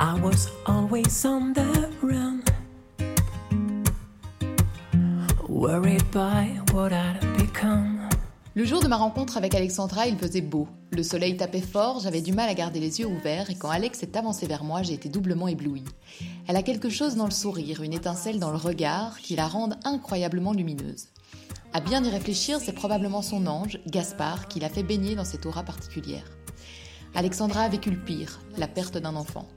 I was always on the run, worried by what I'd become. Le jour de ma rencontre avec Alexandra, il faisait beau. Le soleil tapait fort, j'avais du mal à garder les yeux ouverts et quand Alex est avancé vers moi, j'ai été doublement éblouie. Elle a quelque chose dans le sourire, une étincelle dans le regard qui la rendent incroyablement lumineuse. À bien y réfléchir, c'est probablement son ange, Gaspard, qui l'a fait baigner dans cette aura particulière. Alexandra a vécu le pire, la perte d'un enfant.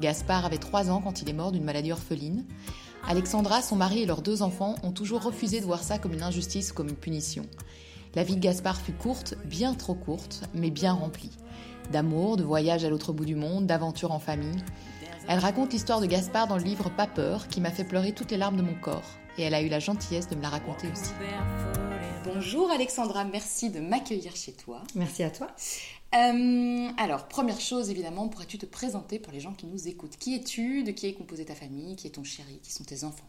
Gaspard avait 3 ans quand il est mort d'une maladie orpheline. Alexandra, son mari et leurs deux enfants ont toujours refusé de voir ça comme une injustice ou comme une punition. La vie de Gaspard fut courte, bien trop courte, mais bien remplie. D'amour, de voyages à l'autre bout du monde, d'aventures en famille. Elle raconte l'histoire de Gaspard dans le livre Pas peur, qui m'a fait pleurer toutes les larmes de mon corps. Et elle a eu la gentillesse de me la raconter aussi. Bonjour Alexandra, merci de m'accueillir chez toi. Merci à toi. Euh, alors, première chose, évidemment, pourrais-tu te présenter pour les gens qui nous écoutent? Qui es-tu? De qui est composée ta famille? Qui est ton chéri? Qui sont tes enfants?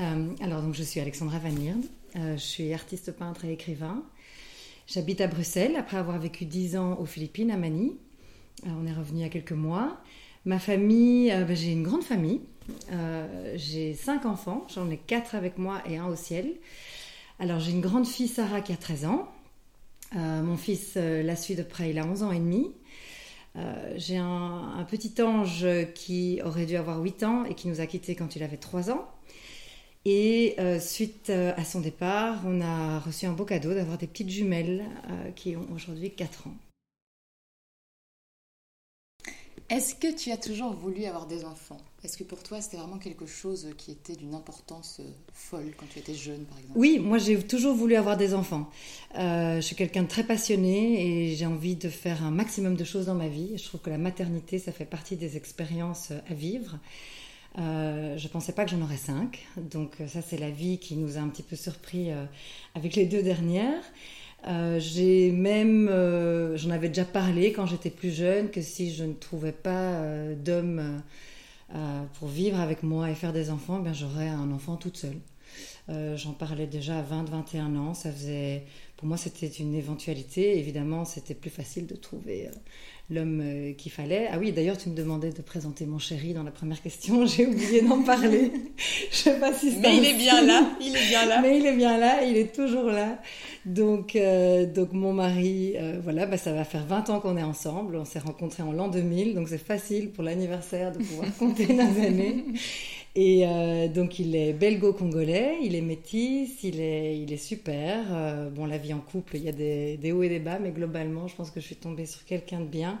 Euh, alors, donc, je suis Alexandra Van euh, je suis artiste peintre et écrivain. J'habite à Bruxelles après avoir vécu dix ans aux Philippines, à Manille. Euh, on est revenu il y a quelques mois. Ma famille, ben, j'ai une grande famille. j'ai cinq enfants, j'en ai quatre avec moi et un au ciel. Alors j'ai une grande fille Sarah qui a 13 ans. Mon fils la suit de près, il a 11 ans et demi. j'ai un, petit ange qui aurait dû avoir 8 ans et qui nous a quittés quand il avait 3 ans. Et euh, suite euh, à son départ, on a reçu un beau cadeau d'avoir des petites jumelles euh, qui ont aujourd'hui 4 ans. Est-ce que tu as toujours voulu avoir des enfants? Est-ce que pour toi c'était vraiment quelque chose qui était d'une importance folle quand tu étais jeune par exemple? Oui, moi j'ai toujours voulu avoir des enfants. je suis quelqu'un de très passionné et j'ai envie de faire un maximum de choses dans ma vie. Je trouve que la maternité ça fait partie des expériences à vivre. Euh, je ne pensais pas que j'en aurais cinq. Donc euh, ça, c'est la vie qui nous a un petit peu surpris euh, avec les deux dernières. j'ai même, j'en avais déjà parlé quand j'étais plus jeune, que si je ne trouvais pas d'homme pour vivre avec moi et faire des enfants, ben j'aurais un enfant toute seule. J'en parlais déjà à 20-21 ans. Ça faisait, pour moi, c'était une éventualité. Évidemment, c'était plus facile de trouver l'homme euh, qu'il fallait. Ah oui, d'ailleurs, tu me demandais de présenter mon chéri dans la première question. J'ai oublié d'en parler. Je sais pas si Mais il est bien là. Il est bien là. Mais il est bien là. Il est toujours là. Donc, euh, donc mon mari, euh, voilà, bah, ça va faire 20 ans qu'on est ensemble. On s'est rencontrés en l'an 2000, donc c'est facile pour l'anniversaire de pouvoir compter nos années. Et euh, donc il est belgo-congolais, il est métis, il est, il est super. Euh, bon, la vie en couple, il y a des, hauts et des bas, mais globalement, je pense que je suis tombée sur quelqu'un de bien.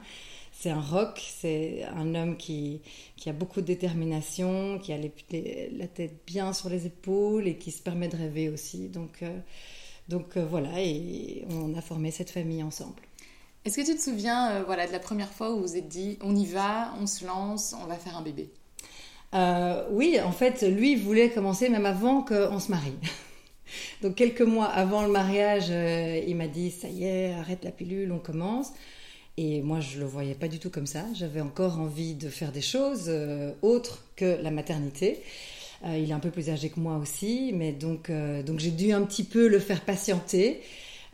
C'est un rock, c'est un homme qui, qui a beaucoup de détermination, qui a la tête bien sur les épaules et qui se permet de rêver aussi. Donc, euh, donc voilà, et on a formé cette famille ensemble. Est-ce que tu te souviens voilà, de la première fois où vous vous êtes dit on y va, on se lance, on va faire un bébé? Euh, oui, en fait, lui voulait commencer même avant qu'on se marie. Donc quelques mois avant le mariage, euh, il m'a dit ça y est, arrête la pilule, on commence. Et moi, je le voyais pas du tout comme ça. J'avais encore envie de faire des choses euh, autres que la maternité. il est un peu plus âgé que moi aussi, mais donc donc j'ai dû un petit peu le faire patienter.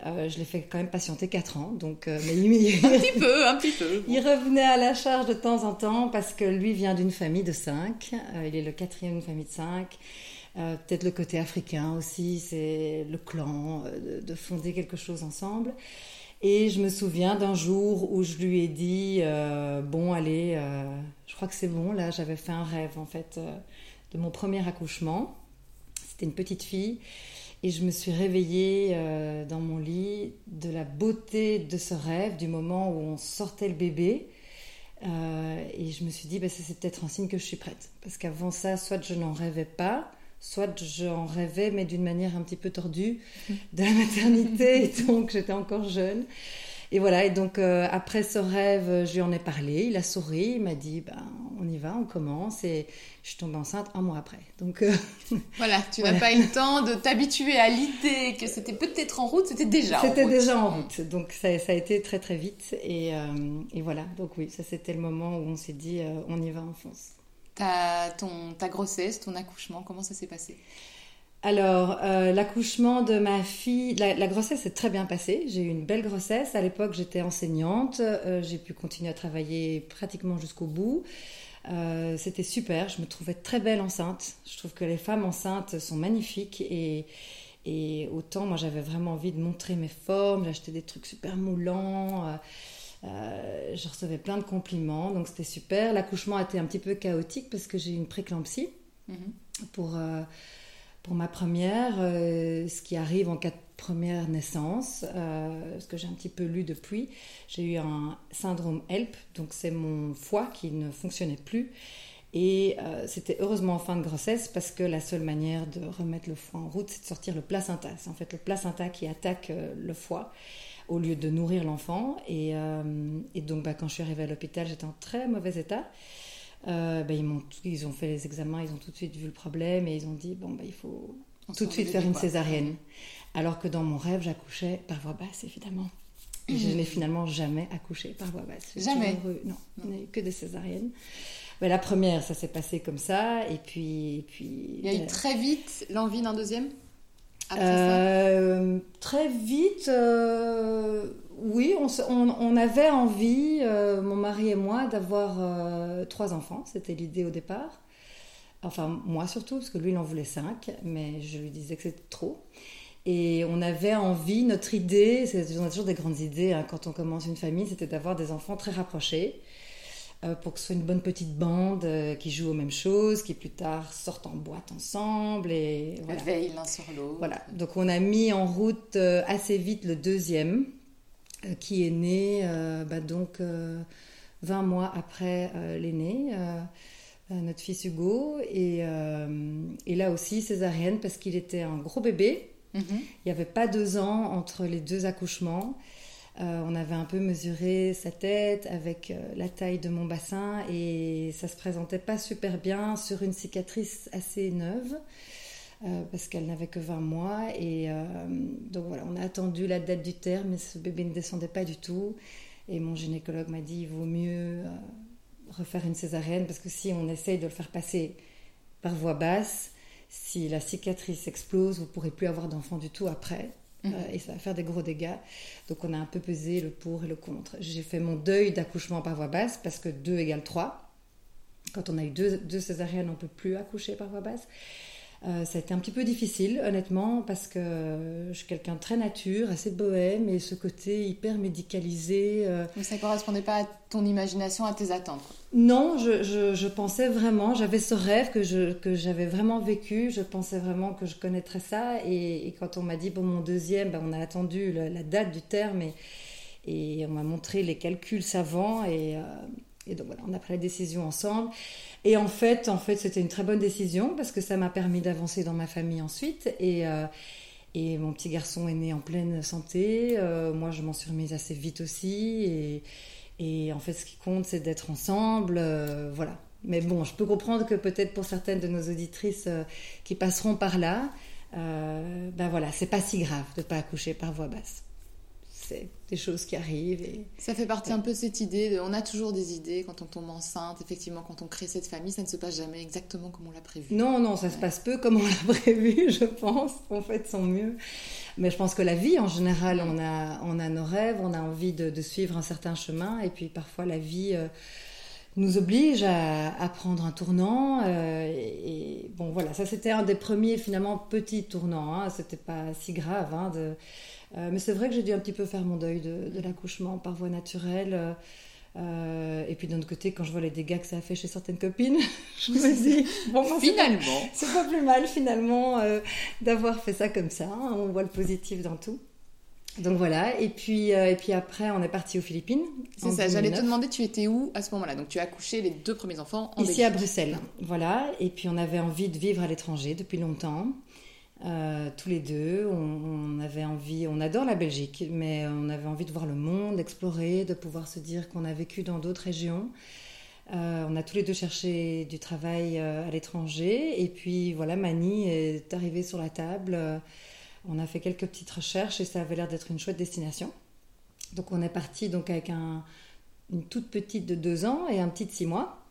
Euh, je l'ai fait quand même patienter 4 ans. Donc, euh, mais il, un petit peu, un petit peu. Il revenait à la charge de temps en temps parce que lui vient d'une famille de 5. Euh, il est le quatrième d'une famille de 5. Peut-être le côté africain aussi, c'est le clan, de, fonder quelque chose ensemble. Et je me souviens d'un jour où je lui ai dit Bon, allez, je crois que c'est bon. Là, j'avais fait un rêve en fait de mon premier accouchement. C'était une petite fille. Et je me suis réveillée euh, dans mon lit de la beauté de ce rêve, du moment où on sortait le bébé. Euh, et je me suis dit, bah, c'est peut-être un signe que je suis prête. Parce qu'avant ça, soit je n'en rêvais pas, soit j'en rêvais, mais d'une manière un petit peu tordue, de la maternité. donc j'étais encore jeune. Et voilà, et donc euh, après ce rêve, je lui en ai parlé, il a souri, il m'a dit ben, on y va, on commence, et je suis tombée enceinte un mois après. Donc euh, voilà, tu n'as pas eu le temps de t'habituer à l'idée que c'était peut-être en route, c'était déjà en route. C'était déjà en route, donc ça, ça, a été très très vite, et, euh, et, voilà, donc oui, ça c'était le moment où on s'est dit on y va, on fonce. Ta, ton, ta grossesse, ton accouchement, comment ça s'est passé? Alors, euh, l'accouchement de ma fille, la, grossesse s'est très bien passée. J'ai eu une belle grossesse. À l'époque, j'étais enseignante. Euh, j'ai pu continuer à travailler pratiquement jusqu'au bout. Euh, c'était super. Je me trouvais très belle enceinte. Je trouve que les femmes enceintes sont magnifiques et, et autant moi j'avais vraiment envie de montrer mes formes. J'achetais des trucs super moulants. je recevais plein de compliments, donc c'était super. L'accouchement a été un petit peu chaotique parce que j'ai eu une préclampsie mm-hmm. pour pour ma première, euh, ce qui arrive en cas de première naissance, euh, ce que j'ai un petit peu lu depuis, j'ai eu un syndrome HELP, donc c'est mon foie qui ne fonctionnait plus. Et euh, c'était heureusement en fin de grossesse parce que la seule manière de remettre le foie en route, c'est de sortir le placenta. C'est en fait le placenta qui attaque le foie au lieu de nourrir l'enfant. Et, donc bah, quand je suis arrivée à l'hôpital, j'étais en très mauvais état. Euh, ben, ils, ont, ils, ont fait les examens, ils ont tout de suite vu le problème et ils ont dit bon, ben, il faut tout de suite faire une césarienne. Alors que dans mon rêve, j'accouchais par voie basse, évidemment. je n'ai finalement jamais accouché par voie basse. Jamais Non, non. que des césariennes. Ben, la première, ça s'est passé comme ça. Et puis. Et puis il y a eu ben, très vite l'envie d'un deuxième? Euh, Très vite. Euh, oui, on, avait envie, euh, mon mari et moi, d'avoir euh, trois enfants. C'était l'idée au départ. Enfin, moi surtout, parce que lui, il en voulait cinq, mais je lui disais que c'était trop. Et on avait envie, notre idée, on a toujours des grandes idées hein, quand on commence une famille, c'était d'avoir des enfants très rapprochés, pour que ce soit une bonne petite bande qui joue aux mêmes choses, qui plus tard sortent en boîte ensemble. Et voilà. veillent l'un sur l'autre. Voilà, donc on a mis en route assez vite le deuxième euh, qui est né euh, bah, donc 20 euh, mois après l'aîné, notre fils Hugo. Et, et, là aussi césarienne parce qu'il était un gros bébé. Mhm. Il n'y avait pas deux ans entre les deux accouchements. On avait un peu mesuré sa tête avec la taille de mon bassin et ça se présentait pas super bien sur une cicatrice assez neuve. Euh, parce qu'elle n'avait que 20 mois. Et euh, donc voilà, on a attendu la date du terme, mais ce bébé ne descendait pas du tout. Et mon gynécologue m'a dit il vaut mieux euh, refaire une césarienne parce que si on essaye de le faire passer par voie basse, si la cicatrice explose, vous pourrez plus avoir d'enfant du tout après. Mhm. et ça va faire des gros dégâts. Donc on a un peu pesé le pour et le contre. J'ai fait mon deuil d'accouchement par voie basse parce que 2 égale 3. Quand on a eu deux, deux césariennes, on ne peut plus accoucher par voie basse. Euh, ça a été un petit peu difficile, honnêtement, parce que je suis quelqu'un de très nature, assez bohème, et ce côté hyper médicalisé. Euh... Mais ça ne correspondait pas à ton imagination, à tes attentes Non, je, je, pensais vraiment, j'avais ce rêve que, je, que j'avais vraiment vécu, je pensais vraiment que je connaîtrais ça, et, quand on m'a dit, pour mon deuxième, ben, on a attendu la, date du terme, et, et on m'a montré les calculs savants, et, euh, et donc voilà, on a pris la décision ensemble. Et en fait, en fait, c'était une très bonne décision parce que ça m'a permis d'avancer dans ma famille ensuite. Et, euh, et mon petit garçon est né en pleine santé. Euh, moi, je m'en suis remise assez vite aussi. Et, et en fait, ce qui compte, c'est d'être ensemble. Euh, voilà. Mais bon, je peux comprendre que peut-être pour certaines de nos auditrices qui passeront par là, ben voilà, c'est pas si grave de pas accoucher par voix basse c'est des choses qui arrivent. Et... Ça fait partie un peu de cette idée, de, on a toujours des idées quand on tombe enceinte, effectivement, quand on crée cette famille, ça ne se passe jamais exactement comme on l'a prévu. Non, non, ça se passe peu comme on l'a prévu, je pense, on fait de son mieux. Mais je pense que la vie, en général, on a, on a nos rêves, on a envie de, suivre un certain chemin, et puis parfois la vie... Euh, nous oblige à, prendre un tournant. Euh, et, bon, voilà, ça c'était un des premiers finalement petits tournants. Hein, c'était pas si grave hein, de, euh, mais c'est vrai que j'ai dû un petit peu faire mon deuil de, l'accouchement par voie naturelle. Euh, et puis d'un autre côté, quand je vois les dégâts que ça a fait chez certaines copines, je me dis, bon, finalement, c'est pas, plus mal finalement euh, d'avoir fait ça comme ça. Hein. on voit le positif dans tout. Donc voilà, et puis, et puis après, on est parti aux Philippines. C'est ça, j'allais te demander, tu étais où à ce moment-là? Donc tu as accouché les deux premiers enfants en Ici à Bruxelles, voilà. Et puis on avait envie de vivre à l'étranger depuis longtemps. Euh, tous les deux. On, avait envie, on adore la Belgique, mais on avait envie de voir le monde, d'explorer, de pouvoir se dire qu'on a vécu dans d'autres régions. Euh, on a tous les deux cherché du travail euh, à l'étranger, et puis voilà, Mani est arrivée sur la table. on a fait quelques petites recherches et ça avait l'air d'être une chouette destination. Donc on est parti donc avec un, une toute petite de deux ans et un petit de six mois.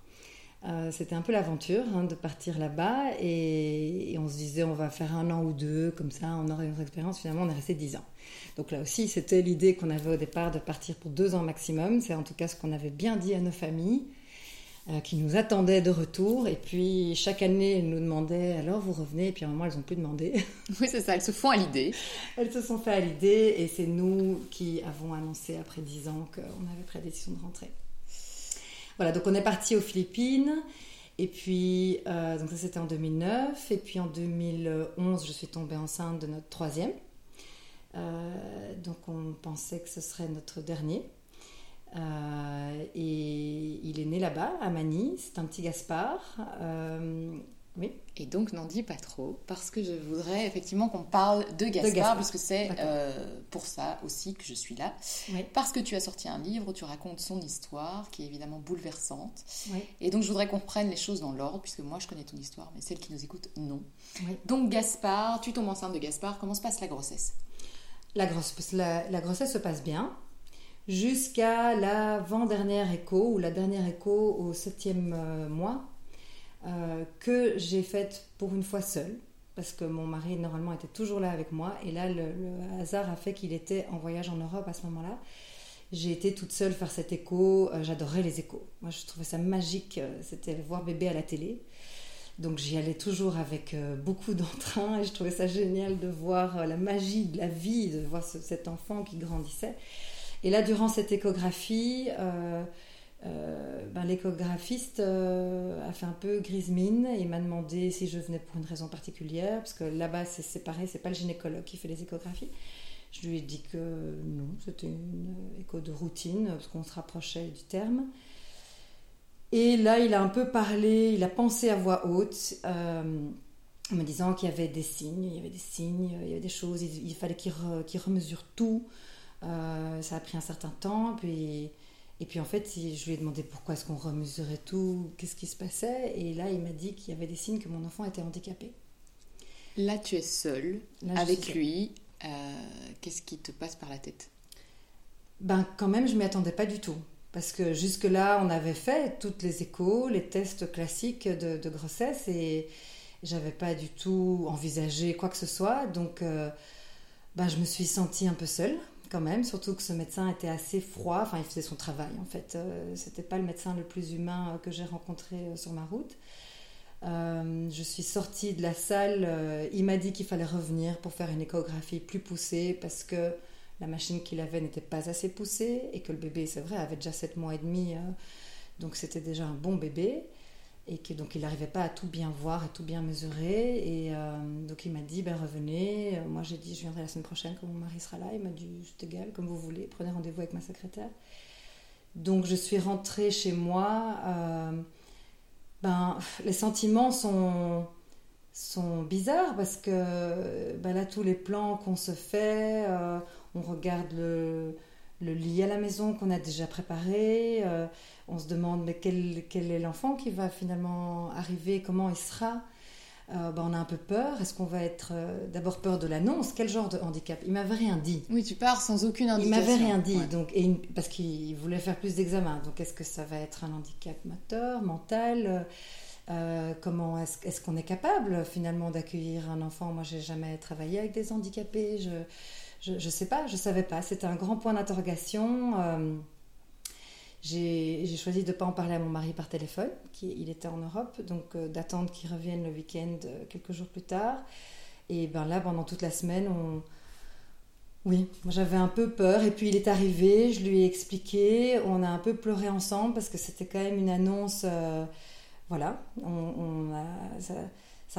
Euh, c'était un peu l'aventure hein, de partir là-bas et, on se disait on va faire un an ou deux, comme ça on aurait une expérience. Finalement, on est resté dix ans. Donc là aussi, c'était l'idée qu'on avait au départ de partir pour deux ans maximum. C'est en tout cas ce qu'on avait bien dit à nos familles euh, qui nous attendaient de retour. Et puis chaque année, elles nous demandaient alors vous revenez? Et puis à un moment, elles n'ont plus demandé. Oui, c'est ça, elles se font à l'idée. elles se sont fait à l'idée et c'est nous qui avons annoncé après dix ans qu'on avait pris la décision de rentrer. Voilà, donc on est parti aux Philippines. Et puis, euh, donc ça c'était en 2009. Et puis en 2011, je suis tombée enceinte de notre troisième. Euh, donc on pensait que ce serait notre dernier. Euh, et il est né là-bas, à Manille. C'est un petit Gaspard. Oui. Et donc n'en dis pas trop, parce que je voudrais effectivement qu'on parle de Gaspard, puisque c'est euh, pour ça aussi que je suis là. Parce que tu as sorti un livre où tu racontes son histoire, qui est évidemment bouleversante. Et donc je voudrais qu'on prenne les choses dans l'ordre, puisque moi je connais ton histoire, mais celle qui nous écoute, non. Donc Gaspard, tu tombes enceinte de Gaspard, comment se passe la grossesse? La, grosse, la, la grossesse se passe bien, jusqu'à l'avant-dernière écho, ou la dernière écho au septième euh, mois euh, que j'ai faite pour une fois seule, parce que mon mari normalement était toujours là avec moi, et là le, hasard a fait qu'il était en voyage en Europe à ce moment-là. J'ai été toute seule faire cet écho, euh, j'adorais les échos. Moi je trouvais ça magique, euh, c'était voir bébé à la télé. Donc j'y allais toujours avec beaucoup d'entrain et je trouvais ça génial de voir la magie de la vie, de voir cet enfant qui grandissait. Et là, durant cette échographie, ben, l'échographiste euh, a fait un peu grise mine et m'a demandé si je venais pour une raison particulière, parce que là-bas c'est séparé, c'est pas le gynécologue qui fait les échographies. Je lui ai dit que non, c'était une écho de routine, parce qu'on se rapprochait du terme. Et là, il a un peu parlé, il a pensé à voix haute, euh, en me disant qu'il y avait des signes, il y avait des signes, il y avait des choses, il, fallait qu'il, remesure tout. ça a pris un certain temps, puis et puis en fait, je lui ai demandé pourquoi est-ce qu'on remesurait tout, qu'est-ce qui se passait. Et là, il m'a dit qu'il y avait des signes que mon enfant était handicapé. Là, tu es seule avec lui. Euh, qu'est-ce qui te passe par la tête? Ben quand même, je m'y attendais pas du tout. Parce que jusque-là, on avait fait toutes les échos, les tests classiques de, grossesse et j'avais pas du tout envisagé quoi que ce soit. Donc, euh, ben, je me suis sentie un peu seule quand même, surtout que ce médecin était assez froid, enfin il faisait son travail en fait, euh, c'était pas le médecin le plus humain euh, que j'ai rencontré euh, sur ma route. je suis sortie de la salle, il m'a dit qu'il fallait revenir pour faire une échographie plus poussée parce que la machine qu'il avait n'était pas assez poussée et que le bébé, c'est vrai, avait déjà 7 mois et demi, donc c'était déjà un bon bébé et donc il n'arrivait pas à tout bien voir, à tout bien mesurer. Et euh, donc il m'a dit ben revenez. Euh, moi j'ai dit je viendrai la semaine prochaine quand mon mari sera là. Il m'a dit c'est égal comme vous voulez, prenez rendez-vous avec ma secrétaire. Donc je suis rentrée chez moi. Euh, ben les sentiments sont sont bizarres parce que ben là tous les plans qu'on se fait, on regarde le le lit à la maison qu'on a déjà préparé. Euh, on se demande mais quel, quel est l'enfant qui va finalement arriver, comment il sera. Euh, ben, on a un peu peur. Est-ce qu'on va être euh, d'abord peur de l'annonce? Quel genre de handicap? Il m'avait rien dit. Oui, tu pars sans aucune indication. Il m'avait rien dit, donc et parce qu'il voulait faire plus d'examens. Donc est-ce que ça va être un handicap moteur, mental? Comment est-ce, qu'on est capable finalement d'accueillir un enfant? Moi, j'ai jamais travaillé avec des handicapés. Je, je ne sais pas, je ne savais pas. C'était un grand point d'interrogation. Euh, j'ai choisi de ne pas en parler à mon mari par téléphone, qui, il était en Europe, donc euh, d'attendre qu'il revienne le week-end euh, quelques jours plus tard. Et ben là, pendant toute la semaine, on... oui, j'avais un peu peur. Et puis il est arrivé, je lui ai expliqué, on a un peu pleuré ensemble parce que c'était quand même une annonce. voilà, on, a, ça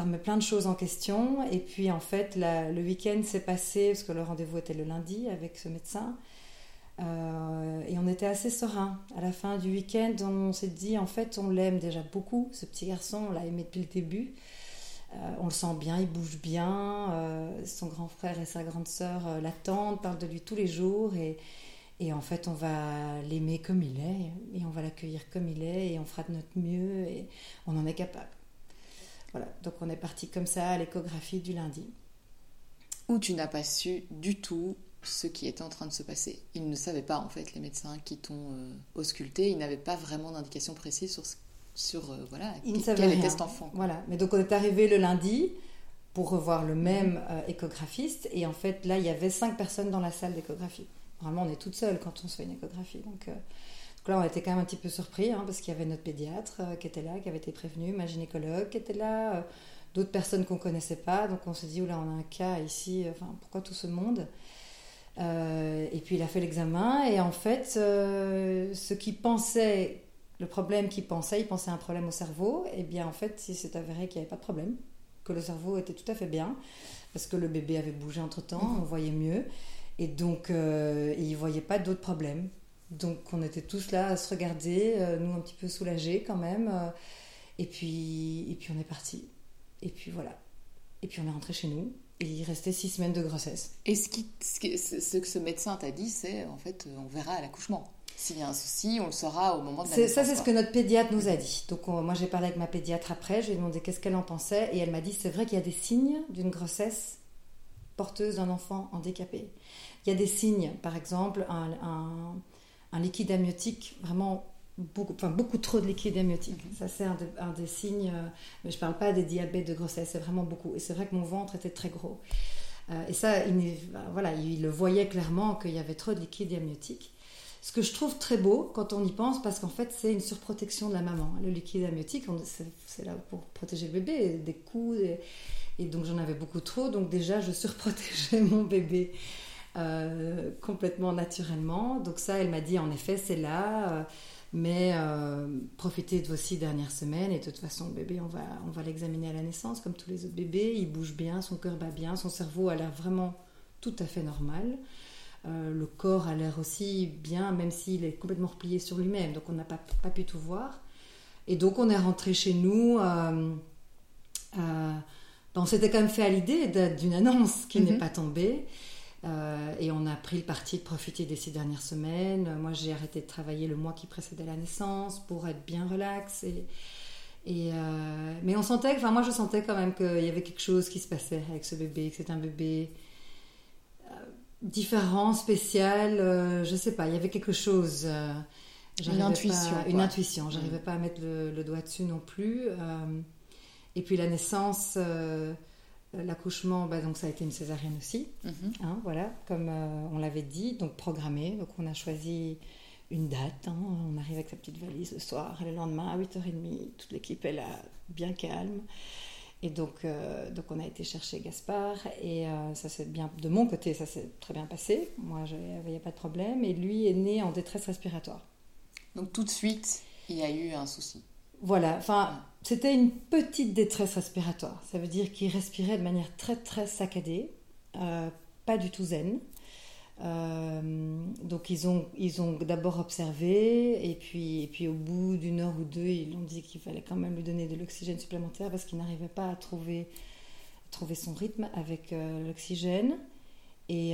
remet plein de choses en question. Et puis en fait, le week-end s'est passé, parce que le rendez-vous était le lundi avec ce médecin, euh, et on était assez serein. À la fin du week-end, on s'est dit, en fait, on l'aime déjà beaucoup, ce petit garçon, on l'a aimé depuis le début. Euh, on le sent bien, il bouge bien. Euh, son grand frère et sa grande sœur l'attendent, parlent de lui tous les jours. Et, et en fait, on va l'aimer comme il est, et on va l'accueillir comme il est, et on fera de notre mieux, et on en est capable. Voilà, donc on est parti comme ça à l'échographie du lundi. Où tu n'as pas su du tout ce qui était en train de se passer. Ils ne savaient pas en fait, les médecins qui t'ont euh, ausculté, ils n'avaient pas vraiment d'indication précise sur ce sur euh, voilà Il ne quel était cet enfant. Voilà. Mais donc on est arrivé le lundi pour revoir le même euh, échographiste. Et en fait, là, il y avait cinq personnes dans la salle d'échographie. Vraiment, on est toute seule quand on se fait une échographie. Donc, euh, donc là, on était quand même un petit peu surpris hein, parce qu'il y avait notre pédiatre euh, qui était là, qui avait été prévenu, ma gynécologue qui était là, euh, d'autres personnes qu'on connaissait pas. Donc on s'est dit, oula, on a un cas ici. Enfin, pourquoi tout ce monde? Euh, Et puis il a fait l'examen et en fait, euh, ce qu'il pensait, le problème qu'il pensait, il pensait à un problème au cerveau. Et bien en fait, il s'est avéré qu'il n'y avait pas de problème, que le cerveau était tout à fait bien parce que le bébé avait bougé entre temps, on voyait mieux. Et donc, euh, il ne voyait pas d'autres problèmes. Donc, on était tous là à se regarder, euh, nous un petit peu soulagés quand même. euh, et, puis, et puis, on est parti. Et puis, voilà. Et puis, on est rentré chez nous. Et il restait six semaines de grossesse. Et ce, qui, ce, qui- ce- ce que ce médecin t'a dit, c'est en fait, euh, on verra à l'accouchement. S'il y a un souci, on le saura au moment de la naissance. ça, c'est ce que notre pédiatre nous a dit. Donc, on- moi, j'ai parlé avec ma pédiatre après. Je lui ai demandé qu'est-ce qu'elle en pensait. Et elle m'a dit c'est vrai qu'il y a des signes d'une grossesse porteuse d'un enfant handicapé. Il y a des signes, par exemple, un, un- un liquide amniotique, vraiment beaucoup, enfin, beaucoup trop de liquide amniotique. Ça, c'est un, de- un des signes. euh, mais je ne parle pas des diabètes de grossesse, c'est vraiment beaucoup. Et c'est vrai que mon ventre était très gros. Euh, et ça, il, ben, voilà, il le voyait clairement qu'il y avait trop de liquide amniotique. Ce que je trouve très beau quand on y pense, parce qu'en fait, c'est une surprotection de la maman. Le liquide amniotique, c'est c'est là pour protéger le bébé, des coups. Et, et donc, j'en avais beaucoup trop. Donc, déjà, je surprotégeais mon bébé euh, complètement naturellement. Donc, ça, elle m'a dit, en effet, c'est là. euh, mais euh, profitez de vos six dernières semaines. Et de toute façon, le bébé, on va, on va l'examiner à la naissance, comme tous les autres bébés. Il bouge bien, son cœur bat bien, son cerveau a l'air vraiment tout à fait normal. Euh, le corps a l'air aussi bien, même s'il est complètement replié sur lui-même. Donc on n'a pas, pas pu tout voir. Et donc on est rentré chez nous. euh, euh, ben, on s'était quand même fait à l'idée d'une annonce qui n'est Mhm. pas tombée. Euh, et on a pris le parti de profiter des six dernières semaines. Moi, j'ai arrêté de travailler le mois qui précédait la naissance pour être bien relax. Et, et, euh, mais on sentait, enfin moi je sentais quand même qu'il y avait quelque chose qui se passait avec ce bébé, que c'était un bébé euh, différent, spécial. euh, je sais pas, il y avait quelque chose. j'arrivais intuition, pas- une intuition. J'arrivais Mm. pas à mettre le, le doigt dessus non plus. et puis la naissance, l'accouchement, bah, donc ça a été une césarienne aussi. Mhm. Hein, voilà, comme euh, on l'avait dit, donc programmé. Donc on a choisi une date. hein, on arrive avec sa petite valise le soir et le lendemain à 8h30, toute l'équipe est là, bien calme. Et donc, euh, donc on a été chercher Gaspard et euh, ça s'est bien, de mon côté, ça s'est très bien passé. Moi, il n'y a pas de problème. Et lui est né en détresse respiratoire. Donc tout de suite, il y a eu un souci. Voilà, enfin, c'était une petite détresse respiratoire. Ça veut dire qu'il respirait de manière très très saccadée, euh, pas du tout zen. Euh, donc ils ont, ils ont d'abord observé et puis, et puis au bout d'une heure ou deux, ils ont dit qu'il fallait quand même lui donner de l'oxygène supplémentaire parce qu'il n'arrivait pas à trouver, trouver son rythme avec euh, l'oxygène. Et,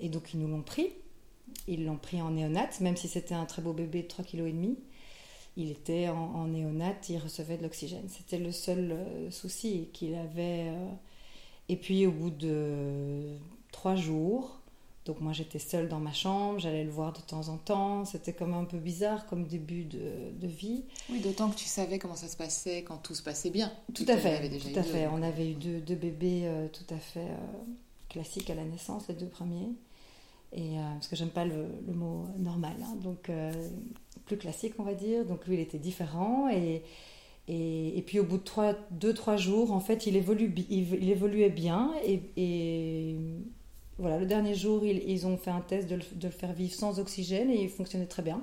et donc ils nous l'ont pris. Ils l'ont pris en néonate, même si c'était un très beau bébé de 3,5 kg. Il était en, en néonate, il recevait de l'oxygène. C'était le seul euh, souci qu'il avait. euh. Et puis au bout de trois jours, donc moi j'étais seule dans ma chambre, j'allais le voir de temps en temps. C'était comme un peu bizarre comme début de, de vie. Oui, d'autant que tu savais comment ça se passait quand tout se passait bien. Tout à fait, déjà tout à deux. fait. On avait eu deux, deux bébés euh, tout à fait euh, classiques à la naissance, les deux premiers. Et, euh, parce que j'aime pas le, le mot normal, hein. donc plus classique on va dire. Donc lui il était différent et, et, et puis au bout de 3, 2-3 jours en fait il, évolue, bi- il, il évoluait bien et, et voilà le dernier jour ils, ils ont fait un test de le, de le faire vivre sans oxygène et il fonctionnait très bien.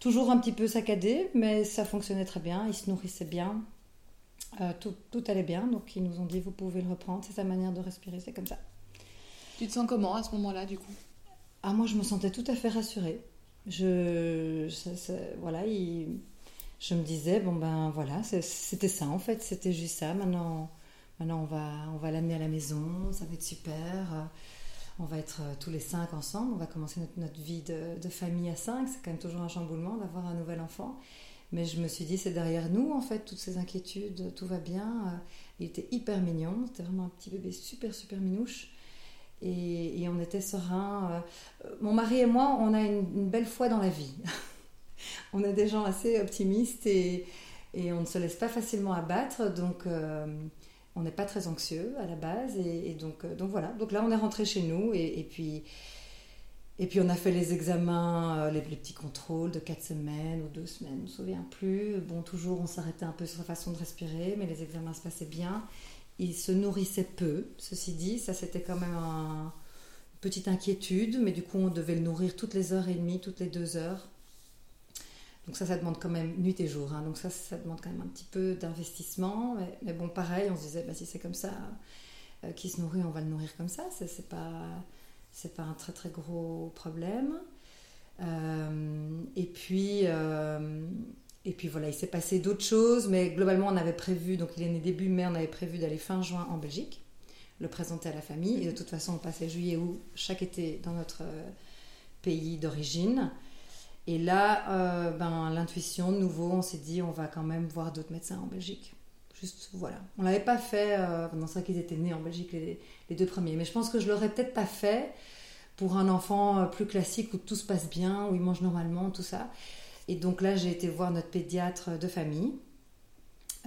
Toujours un petit peu saccadé mais ça fonctionnait très bien, il se nourrissait bien. Euh, tout, tout allait bien, donc ils nous ont dit vous pouvez le reprendre, c'est sa manière de respirer, c'est comme ça. Tu te sens comment à ce moment-là, du coup? Ah, moi je me sentais tout à fait rassurée. Je, voilà, il- je me disais bon ben voilà, c'était ça en fait, c'était juste ça. Maintenant, maintenant on va, on va l'amener à la maison, ça va être super. On va être euh, tous les cinq ensemble, on va commencer notre, notre vie de, de famille à cinq. C'est quand même toujours un chamboulement d'avoir un nouvel enfant. Mais je me suis dit, c'est derrière nous, en fait, toutes ces inquiétudes, tout va bien. Euh, Il était hyper mignon, c'était vraiment un petit bébé super, super minouche. Et, on était serein. Euh, Mon mari et moi, on a une, belle foi dans la vie. on est des gens assez optimistes et, on ne se laisse pas facilement abattre, donc euh, on n'est pas très anxieux à la base. Et, donc, euh, voilà, donc là on est rentré chez nous et, puis, on a fait les examens, euh, les, petits contrôles de 4 semaines ou 2 semaines, je ne me souviens plus. Bon, toujours on s'arrêtait un peu sur sa façon de respirer, mais les examens se passaient bien. Il se nourrissait peu, ceci dit, ça c'était quand même une petite inquiétude, mais du coup on devait le nourrir toutes les heures et demie, toutes les deux heures. Donc ça, ça demande quand même nuit et jour. Hein. Donc ça, ça demande quand même un petit peu d'investissement. Mais, bon, pareil, on se disait, bah, si c'est comme ça, euh, qui se nourrit, on va le nourrir comme ça. C'est pas, un très très gros problème. Euh, et puis, euh, et puis voilà, il s'est passé d'autres choses, mais globalement, on avait prévu, donc il est né début mai, on avait prévu d'aller fin juin en Belgique, le présenter à la famille. Et de toute façon, on passait juillet août chaque été dans notre pays d'origine. Et là, euh, ben, l'intuition, de nouveau, on s'est dit, on va quand même voir d'autres médecins en Belgique. Juste, voilà. On l'avait pas fait, euh, pendant ça qu'ils étaient nés en Belgique, les, deux premiers. Mais je pense que je l'aurais peut-être pas fait pour un enfant euh, plus classique où tout se passe bien, où il mange normalement, tout ça. Et donc là, j'ai été voir notre pédiatre de famille.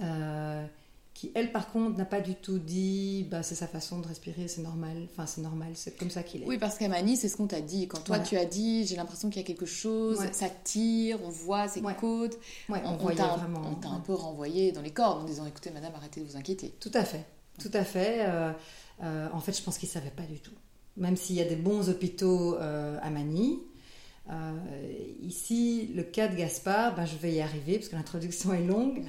Euh, qui elle par contre n'a pas du tout dit bah c'est sa façon de respirer c'est normal. Enfin c'est normal c'est comme ça qu'il est. Oui parce qu'à Mani c'est ce qu'on t'a dit. Quand toi tu as dit j'ai l'impression qu'il y a quelque chose ça tire on voit ses côtes. On, on t'a un peu renvoyé dans les cordes en disant écoutez madame arrêtez de vous inquiéter. Tout à fait tout à fait. Euh, euh, en fait je pense qu'il savait pas du tout. Même s'il y a des bons hôpitaux à Mani euh, ici, le cas de Gaspard, ben, je vais y arriver parce que l'introduction est longue,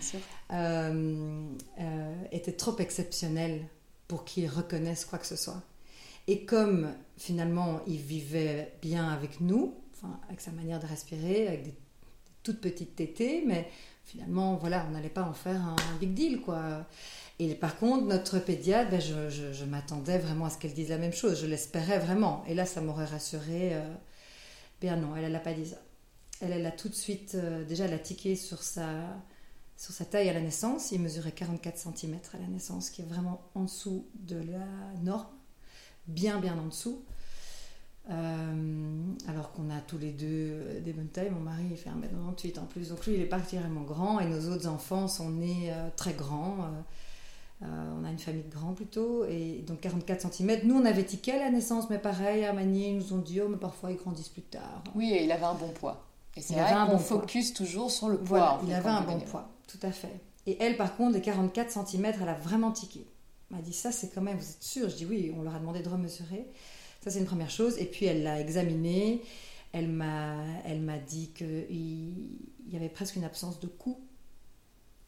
euh, euh, était trop exceptionnel pour qu'il reconnaisse quoi que ce soit. Et comme finalement il vivait bien avec nous, enfin, avec sa manière de respirer, avec des, toutes petites tétées, mais finalement, voilà, on n'allait pas en faire un, big deal, quoi. Et par contre, notre pédiatre, ben, je, je, m'attendais vraiment à ce qu'elle dise la même chose, je l'espérais vraiment. Et là, ça m'aurait rassuré non, elle, n'a pas dit ça. Elle, a tout de suite, euh, déjà, elle a sur sa, sur sa taille à la naissance. Il mesurait 44 cm à la naissance, qui est vraiment en dessous de la norme, bien, bien en dessous. Euh, alors qu'on a tous les deux euh, des bonnes tailles. Mon mari, fait 1m98 en plus, donc lui, il est particulièrement grand, et nos autres enfants sont nés très grands. Euh, on a une famille de grands plutôt, et donc 44 cm. Nous, on avait tiqué à la naissance, mais pareil, à Manier, ils nous ont dit, oh, mais parfois ils grandissent plus tard. Oui, et il avait un bon poids. Et c'est vrai qu'on focus toujours sur le poids. il avait un bon poids, tout à fait. Et elle, par contre, les 44 cm, elle a vraiment tiqué. Elle m'a dit, ça, c'est quand même, vous êtes sûr? Je dis, oui, on leur a demandé de remesurer. Ça, c'est une première chose. Et puis, elle l'a examiné. Elle m'a, elle m'a dit qu'il y avait presque une absence de cou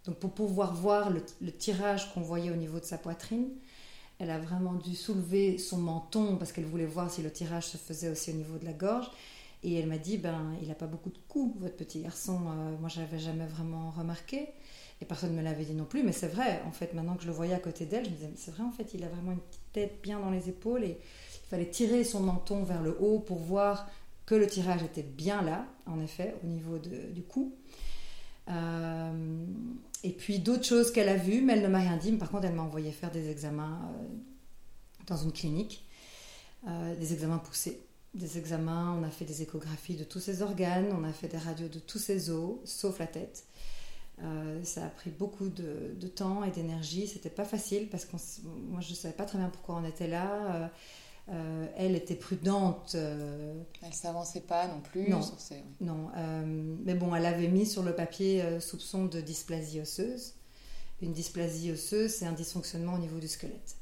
donc pour pouvoir voir le, tirage qu'on voyait au niveau de sa poitrine, elle a vraiment dû soulever son menton parce qu'elle voulait voir si le tirage se faisait aussi au niveau de la gorge. Et elle m'a dit, ben, il n'a pas beaucoup de coups, votre petit garçon. Euh, moi, je l'avais jamais vraiment remarqué. Et personne ne me l'avait dit non plus. Mais c'est vrai, en fait, maintenant que je le voyais à côté d'elle, je me disais, c'est vrai, en fait, il a vraiment une petite tête bien dans les épaules. Et il fallait tirer son menton vers le haut pour voir que le tirage était bien là, en effet, au niveau du cou. Euh, et puis d'autres choses qu'elle a vues, mais elle ne m'a rien dit. par contre, elle m'a envoyé faire des examens euh, dans une clinique, euh, des examens poussés. Des examens, on a fait des échographies de tous ses organes, on a fait des radios de tous ses os, sauf la tête. ça a pris beaucoup de, temps et d'énergie. C'était pas facile parce que moi je savais pas très bien pourquoi on était là. Euh, elle était prudente. Euh, elle s'avançait pas non plus. Non, non. Euh, mais bon, elle avait mis sur le papier soupçon de dysplasie osseuse. Une dysplasie osseuse, c'est un dysfonctionnement au niveau du squelette.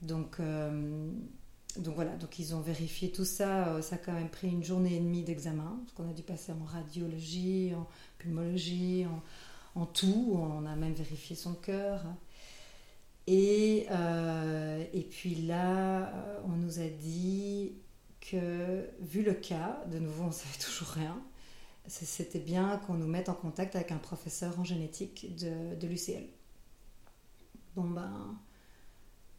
Donc, donc voilà, donc ils ont vérifié tout ça. Ça a quand même pris une journée et demie d'examen, parce qu'on a dû passer en radiologie, en pulmologie, en, en tout. On a même vérifié son cœur. Et, euh, et puis là, euh, on nous a dit que, vu le cas, de nouveau, on ne savait toujours rien, c'était bien qu'on nous mette en contact avec un professeur en génétique de, de l'UCL. Bon ben,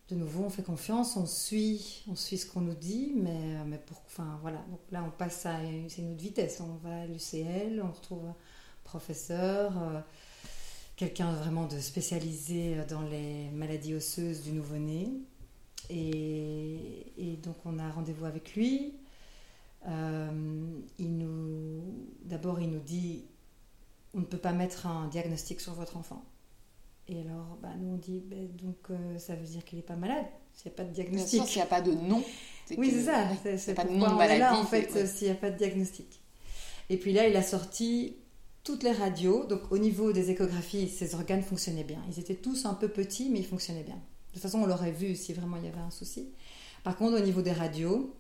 de nouveau, on fait confiance, on suit, on suit ce qu'on nous dit, mais, mais pour, enfin voilà. Donc là, on passe à une autre vitesse. On va à l'UCL, on retrouve un professeur. Euh, quelqu'un vraiment de spécialisé dans les maladies osseuses du nouveau-né. Et, donc on a rendez-vous avec lui. il nous, d'abord, il nous dit on ne peut pas mettre un diagnostic sur votre enfant. Et alors, bah, nous on dit, bah, donc ça veut dire qu'il n'est pas malade, s'il n'y a pas de diagnostic. S'il n'y a pas de nom. Oui, c'est ça. C'est pas de nom de maladie. Là, en fait, s'il n'y a pas de diagnostic. Et puis là, il a sorti toutes les radios. Donc au niveau des échographies, ces organes fonctionnaient bien. Ils étaient tous un peu petits, mais ils fonctionnaient bien. De toute façon, on l'aurait vu si vraiment il y avait un souci. Par contre, au niveau des radios,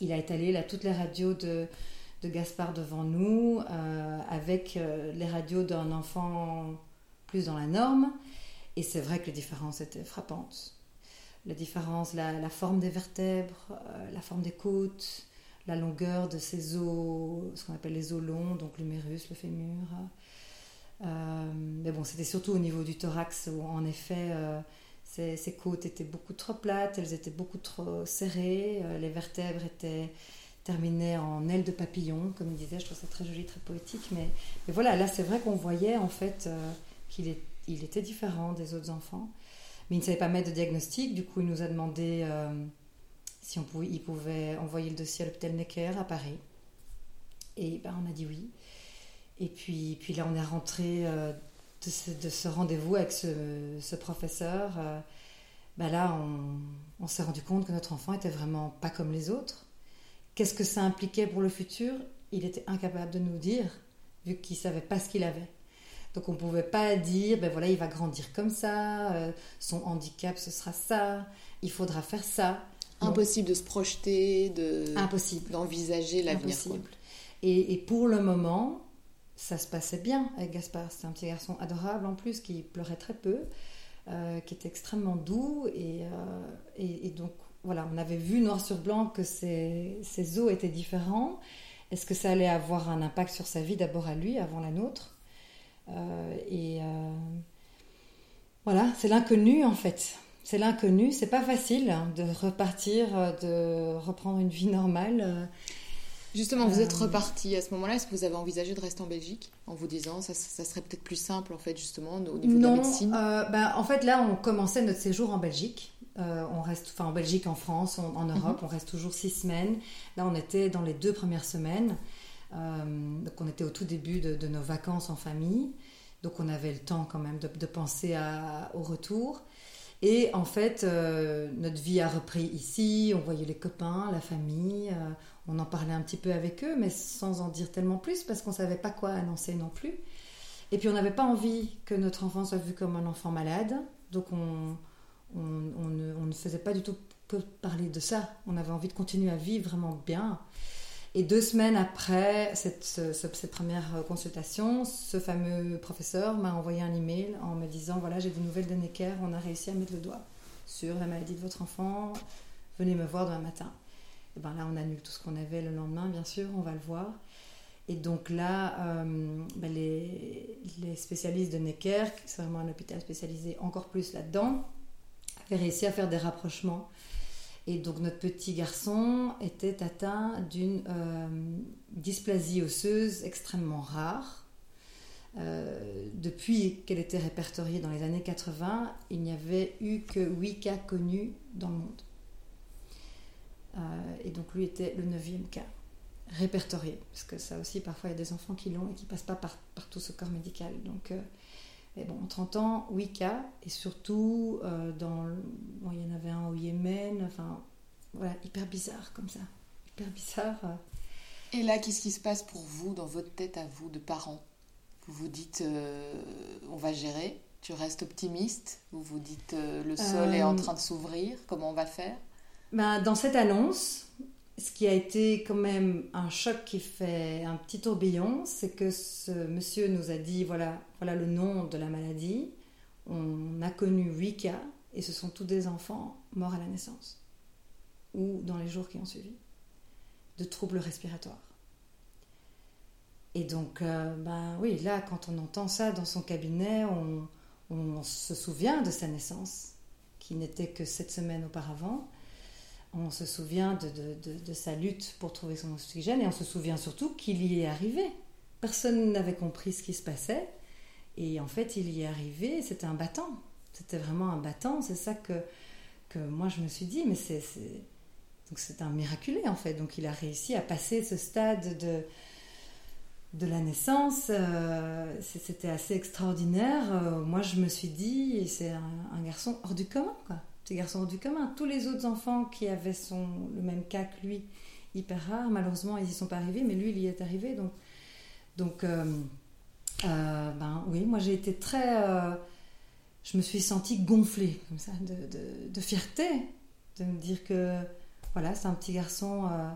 il a étalé là toutes les radios de, de Gaspard devant nous, euh, avec euh, les radios d'un enfant plus dans la norme. Et c'est vrai que les différences étaient frappantes. La différence, la, forme des vertèbres, euh, la forme des côtes, la longueur de ses os, ce qu'on appelle les os longs, donc l'humérus, le fémur. mais bon, c'était surtout au niveau du thorax où en effet ses, ses, côtes étaient beaucoup trop plates, elles étaient beaucoup trop serrées, les vertèbres étaient terminé en aile de papillon, comme il disait, je trouve ça très joli, très poétique. Mais, voilà, là c'est vrai qu'on voyait en fait euh, qu'il il était différent des autres enfants. Mais il ne savait pas mettre de diagnostic, du coup il nous a demandé euh, si on pouvait, envoyer le dossier à l'hôpital Necker à Paris. Et ben, on a dit oui. Et puis, puis là on est rentré euh, de ce, de ce rendez-vous avec ce, professeur. Ben là on, s'est rendu compte que notre enfant était vraiment pas comme les autres Qu'est-ce que ça impliquait pour le futur? Il était incapable de nous dire, vu qu'il savait pas ce qu'il avait. Donc on ne pouvait pas dire, ben voilà, il va grandir comme ça, euh, son handicap ce sera ça, il faudra faire ça. Impossible de se projeter, de impossible d'envisager l'avenir. Et, et, pour le moment, ça se passait bien avec Gaspard. C'était un petit garçon adorable en plus qui pleurait très peu, euh, qui était extrêmement doux et, euh, et, et donc voilà, on avait vu noir sur blanc que ses, os étaient différents. Est-ce que ça allait avoir un impact sur sa vie d'abord à lui, avant la nôtre? Euh, Et voilà, c'est l'inconnu en fait. C'est l'inconnu. C'est pas facile hein, de repartir, de reprendre une vie normale. Justement, vous êtes euh, reparti à ce moment-là. Est-ce que vous avez envisagé de rester en Belgique en vous disant ça, ça serait peut-être plus simple en fait justement au niveau de la médecine? ben, en fait là on commençait notre séjour en Belgique. Euh, on reste, enfin en Belgique, en France, en Europe, mhm. on reste toujours six semaines. Là, on était dans les deux premières semaines. Euh, donc, on était au tout début de, nos vacances en famille. Donc, on avait le temps quand même de, penser au retour. Et en fait, euh, notre vie a repris ici. On voyait les copains, la famille. on en parlait un petit peu avec eux, mais sans en dire tellement plus parce qu'on ne savait pas quoi annoncer non plus. Et puis, on n'avait pas envie que notre enfant soit vu comme un enfant malade. Donc, on on, ne, faisait pas du tout que parler de ça. On avait envie de continuer à vivre vraiment bien. Et deux semaines après cette, première consultation, ce fameux professeur m'a envoyé un email en me disant voilà, j'ai des nouvelles de Necker, on a réussi à mettre le doigt sur la maladie de votre enfant, venez me voir demain matin. Et ben là, on annule tout ce qu'on avait le lendemain, bien sûr, on va le voir. Et donc là, euh, ben les, spécialistes de Necker, c'est vraiment un hôpital spécialisé encore plus là-dedans, réussi à faire des rapprochements. Et donc notre petit garçon était atteint d'une euh, dysplasie osseuse extrêmement rare. Euh, depuis qu'elle était répertoriée dans les années 80, il n'y avait eu que 8 cas connus dans le monde. Euh, et donc lui était le neuvième cas répertorié, parce que ça aussi parfois il y a des enfants qui l'ont et qui passent pas par, par tout ce corps médical. Donc mais bon, en 30 ans, 8 cas, et surtout, euh, dans, il y en avait un au Yémen, enfin, voilà, hyper bizarre comme ça. Hyper bizarre. Euh. Et là, qu'est-ce qui se passe pour vous, dans votre tête à vous, de parents? Vous vous dites, euh, on va gérer, tu restes optimiste, vous vous dites, le sol est en train de s'ouvrir, comment on va faire? ben, Dans cette annonce, ce qui a été quand même un choc qui fait un petit tourbillon, c'est que ce monsieur nous a dit voilà, voilà le nom de la maladie. On a connu huit cas et ce sont tous des enfants morts à la naissance ou dans les jours qui ont suivi de troubles respiratoires. Et donc, euh, ben oui, là, quand on entend ça dans son cabinet, on, on se souvient de sa naissance, qui n'était que sept semaines auparavant on se souvient de, sa lutte pour trouver son oxygène et on se souvient surtout qu'il y est arrivé. Personne n'avait compris ce qui se passait et en fait il y est arrivé, c'était un battant. C'était vraiment un battant, c'est ça que, que moi je me suis dit, mais c'est Donc c'est un miraculé en fait. Donc il a réussi à passer ce stade de, de la naissance. Euh, c'était assez extraordinaire. Euh, moi je me suis dit, c'est un, garçon hors du commun quoi. Un garçon hors du commun. Tous les autres enfants qui avaient son, le même cas que lui, hyper rare, malheureusement ils n'y sont pas arrivés, mais lui il y est arrivé. Donc, donc euh, ben oui, moi j'ai été très... je me suis sentie gonflée comme ça de, de, de fierté de me dire que voilà, c'est un petit garçon euh,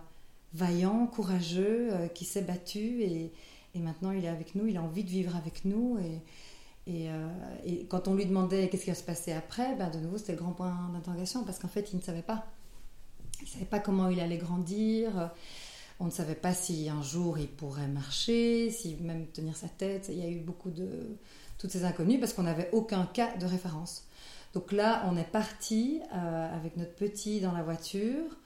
vaillant, courageux, euh, qui s'est battu et, maintenant il est avec nous, il a envie de vivre avec nous. Et, euh, quand on lui demandait qu'est-ce qui va se passer après, ben de nouveau c'était le grand point d'interrogation parce qu'en fait il ne savait pas. Il ne savait pas comment il allait grandir. On ne savait pas si un jour il pourrait marcher, si même tenir sa tête. Il y a eu beaucoup de toutes ces inconnues parce qu'on n'avait aucun cas de référence. Donc là, on est parti avec notre petit dans la voiture.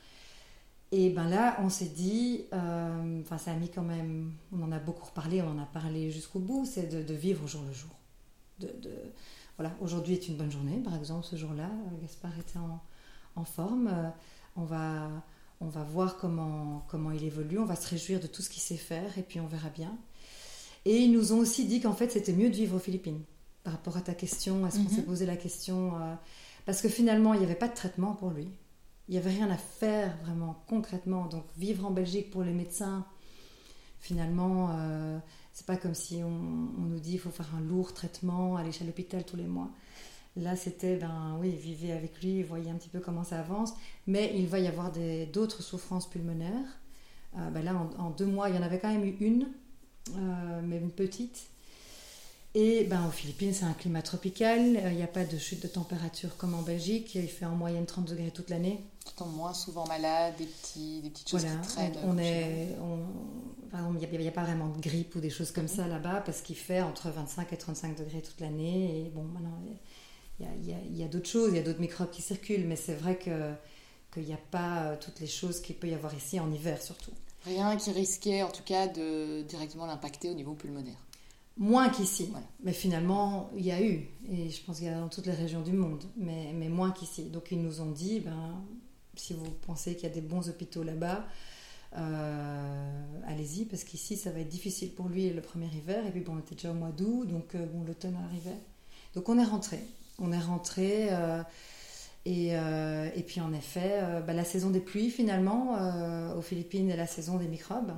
Et ben là, on s'est dit, euh, enfin, ça a mis quand même, on en a beaucoup reparlé, on en a parlé jusqu'au bout, c'est de, vivre au jour le jour. De, voilà, aujourd'hui est une bonne journée, par exemple, ce jour-là, euh, Gaspard était en, forme. Euh, on va, on va voir comment, comment il évolue, on va se réjouir de tout ce qu'il sait faire, et puis on verra bien. Et ils nous ont aussi dit qu'en fait, c'était mieux de vivre aux Philippines. Par rapport à ta question, est-ce qu'on s'est mhm. posé la question Parce que finalement, il n'y avait pas de traitement pour lui il n'y avait rien à faire vraiment concrètement. Donc vivre en Belgique pour les médecins, finalement, euh, c'est pas comme si on, nous dit il faut faire un lourd traitement, aller chez l'hôpital tous les mois. Là, c'était, ben oui, vivez avec lui, voyez un petit peu comment ça avance. Mais il va y avoir d'autres souffrances pulmonaires. Euh, ben là, en, deux mois, il y en avait quand même eu une, euh, mais une petite. Et ben, aux Philippines, c'est un climat tropical. Il n'y a pas de chute de température comme en Belgique. Il fait en moyenne 30 degrés toute l'année tombe moins souvent malade, des, petits, des petites choses qui traînent. On, est, il n'y a, pas vraiment de grippe ou des choses comme ça là-bas parce qu'il fait entre 25 et 35 degrés toute l'année. Et bon, maintenant, il y a, y a, d'autres choses, il y a d'autres microbes qui circulent, mais c'est vrai que qu'il n'y a pas euh, toutes les choses qu'il peut y avoir ici en hiver surtout. Rien qui risquait en tout cas de directement l'impacter au niveau pulmonaire. Moins qu'ici. Mais finalement, il y a eu, et je pense qu'il y a dans toutes les régions du monde, mais, mais moins qu'ici. Donc ils nous ont dit, ben, si vous pensez qu'il y a des bons hôpitaux là-bas, euh, allez-y, parce qu'ici, ça va être difficile pour lui le premier hiver. Et puis, bon, on était déjà au mois d'août, donc euh, bon, l'automne arrivait. Donc, on est rentré. On est rentré. Euh, et, et, puis, en effet, bah, la saison des pluies, finalement, aux Philippines, est la saison des microbes.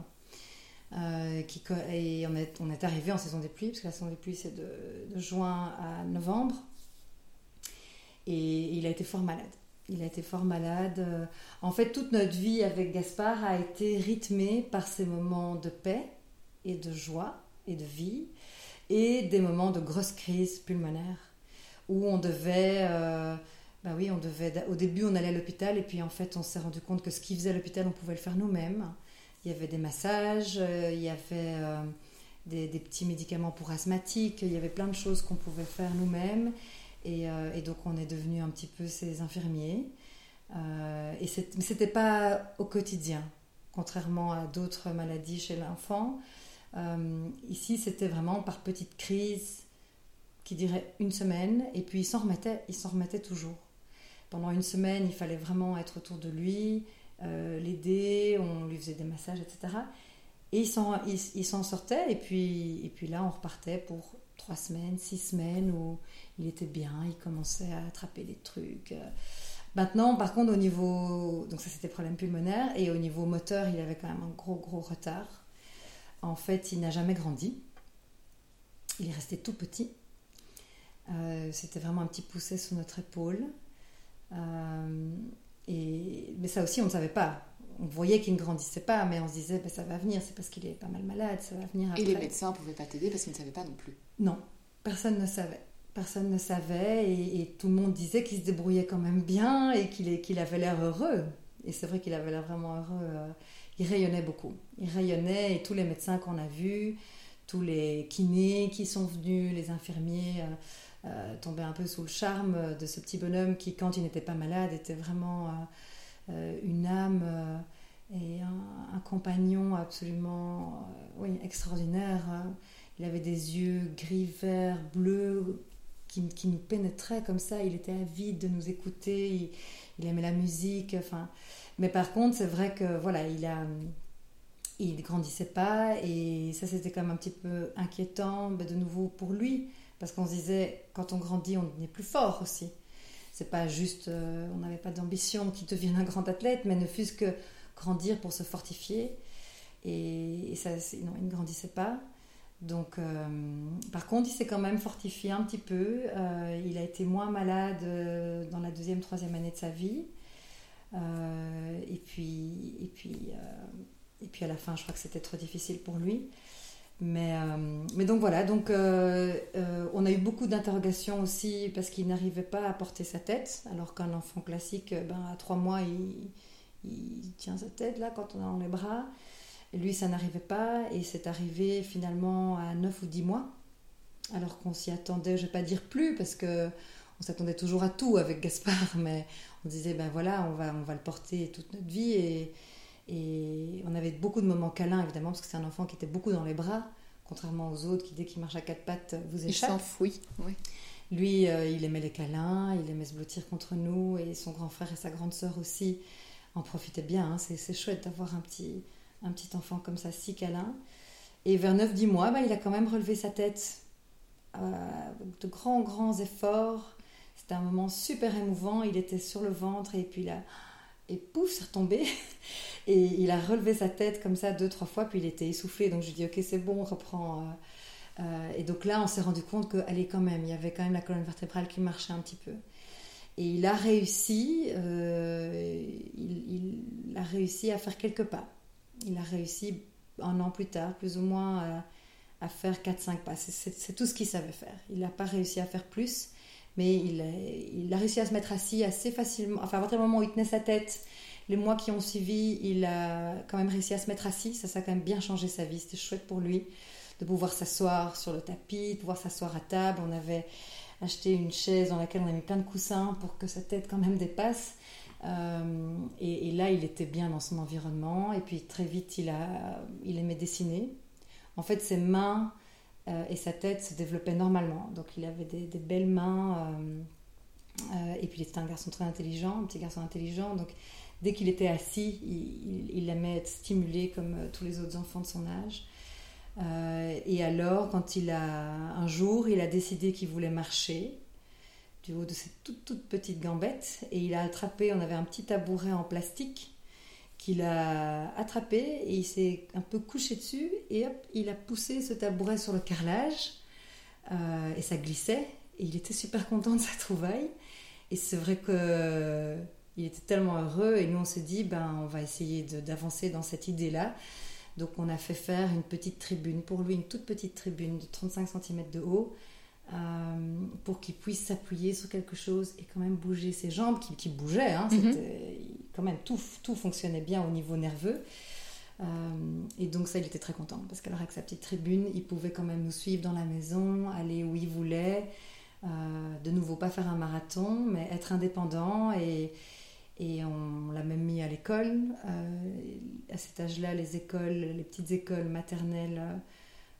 Qui, et on est, arrivé en saison des pluies, parce que la saison des pluies, c'est de, juin à novembre. Et il a été fort malade. Il a été fort malade. Euh, en fait, toute notre vie avec Gaspard a été rythmée par ces moments de paix et de joie et de vie et des moments de grosse crise pulmonaire où on devait, euh, bah oui, on devait. Au début, on allait à l'hôpital et puis en fait, on s'est rendu compte que ce qu'il faisait à l'hôpital, on pouvait le faire nous-mêmes. Il y avait des massages, euh, il y avait des, des, petits médicaments pour asthmatiques, il y avait plein de choses qu'on pouvait faire nous-mêmes. Euh, et, donc on est devenu un petit peu ces infirmiers. Euh, et c'était pas au quotidien, contrairement à d'autres maladies chez l'enfant. Euh, ici, c'était vraiment par petites crises qui duraient une semaine, et puis il s'en remettait, il s'en remettait toujours. Pendant une semaine, il fallait vraiment être autour de lui, l'aider, on lui faisait des massages, etc. Et il s'en, il, s'en sortait, et puis, et puis là, on repartait pour trois semaines, six semaines, où il était bien, il commençait à attraper des trucs. Maintenant, par contre, au niveau. Donc, ça, c'était problème pulmonaire. Et au niveau moteur, il avait quand même un gros, gros retard. En fait, il n'a jamais grandi. Il est resté tout petit. Euh, c'était vraiment un petit poussé sous notre épaule. Euh, et... Mais ça aussi, on ne savait pas. On voyait qu'il ne grandissait pas, mais on se disait, ben, ça va venir, c'est parce qu'il est pas mal malade, ça va venir après. Et les médecins ne pouvaient pas t'aider parce qu'ils ne savaient pas non plus Non, personne ne savait personne ne savait et, tout le monde disait qu'il se débrouillait quand même bien et qu'il avait l'air heureux. Et c'est vrai qu'il avait l'air vraiment heureux. Euh, il rayonnait beaucoup. Il rayonnait et tous les médecins qu'on a vus, tous les kinés qui sont venus, les infirmiers, euh, euh, tombaient un peu sous le charme de ce petit bonhomme qui, quand il n'était pas malade, était vraiment une âme et un, compagnon absolument oui, extraordinaire. Il avait des yeux gris, vert, bleus, qui, qui, nous pénétrait comme ça. Il était avide de nous écouter, il, il aimait la musique. Enfin, mais par contre, c'est vrai que voilà, il a il grandissait pas et ça c'était quand même un petit peu inquiétant de nouveau pour lui parce qu'on se disait quand on grandit on devient plus fort aussi. C'est pas juste euh, on n'avait pas d'ambition qu'il devienne un grand athlète mais ne fût-ce que grandir pour se fortifier. Et, ça non il ne grandissait pas. Donc euh, par contre il s'est quand même fortifié un petit peu. Euh, il a été moins malade dans la deuxième troisième année de sa vie. Et puis et puis et puis à la fin, je crois que c'était trop difficile pour lui. Mais, euh, mais donc voilà, donc euh, euh, on a eu beaucoup d'interrogations aussi parce qu'il n'arrivait pas à porter sa tête, alors qu'un enfant classique, ben, à trois mois, il, il, tient sa tête là quand on a dans les bras. Lui, ça n'arrivait pas et c'est arrivé finalement à 9 ou 10 mois, alors qu'on s'y attendait, je ne vais pas dire plus, parce que on s'attendait toujours à tout avec Gaspard, mais on disait, ben voilà, on va, on va le porter toute notre vie et et on avait beaucoup de moments câlins, évidemment, parce que c'est un enfant qui était beaucoup dans les bras, contrairement aux autres qui, dès qu'il marche à quatre pattes, vous échappent. Il s'enfouit, oui. Lui, euh, il aimait les câlins, il aimait se blottir contre nous, et son grand frère et sa grande sœur aussi en profitaient bien. Hein. C'est chouette d'avoir un petit, un petit enfant comme ça, si câlin. Et vers 9-10 mois, bah, il a quand même relevé sa tête euh, de grands, grands efforts. C'était un moment super émouvant. Il était sur le ventre et puis là, et pouf, c'est retombé. Et il a relevé sa tête comme ça deux, trois fois, puis il était essoufflé. Donc je lui dis, ok, c'est bon, on reprend. Euh, euh, et donc là, on s'est rendu compte qu'allez, quand même, il y avait quand même la colonne vertébrale qui marchait un petit peu. Et il a réussi, euh, il, a réussi à faire quelques pas. Il a réussi un an plus tard, plus ou moins, à, faire 4-5 pas. C'est tout ce qu'il savait faire. Il n'a pas réussi à faire plus, mais il, a réussi à se mettre assis assez facilement. Enfin, à partir du moment où il tenait sa tête les mois qui ont suivi, il a quand même réussi à se mettre assis. Ça, ça a quand même bien changé sa vie. C'était chouette pour lui de pouvoir s'asseoir sur le tapis, de pouvoir s'asseoir à table. On avait acheté une chaise dans laquelle on a mis plein de coussins pour que sa tête quand même dépasse. Euh, et, là, il était bien dans son environnement. Et puis très vite, il, a, il aimait dessiner. En fait, ses mains euh, et sa tête se développaient normalement. Donc il avait des, belles mains. Euh, et puis il était un garçon très intelligent, un petit garçon intelligent. Donc dès qu'il était assis, il, aimait être stimulé comme euh, tous les autres enfants de son âge. Euh, et alors, quand il a un jour, il a décidé qu'il voulait marcher du haut de ses toutes, toutes petites gambettes et il a attrapé, on avait un petit tabouret en plastique qu'il a attrapé et il s'est un peu couché dessus et hop, il a poussé ce tabouret sur le carrelage euh, et ça glissait et il était super content de sa trouvaille. Et c'est vrai que il était tellement heureux et nous on s'est dit ben on va essayer d'avancer dans cette idée là donc on a fait faire une petite tribune pour lui une toute petite tribune de 35 cm de haut euh, pour qu'il puisse s'appuyer sur quelque chose et quand même bouger ses jambes qui, qui bougeaient hein, mhm. quand même tout, tout fonctionnait bien au niveau nerveux euh, et donc ça il était très content parce qu'alors avec sa petite tribune il pouvait quand même nous suivre dans la maison aller où il voulait euh, de nouveau pas faire un marathon mais être indépendant et et on l'a même mis à l'école. Euh, à cet âge-là, les écoles, les petites écoles maternelles,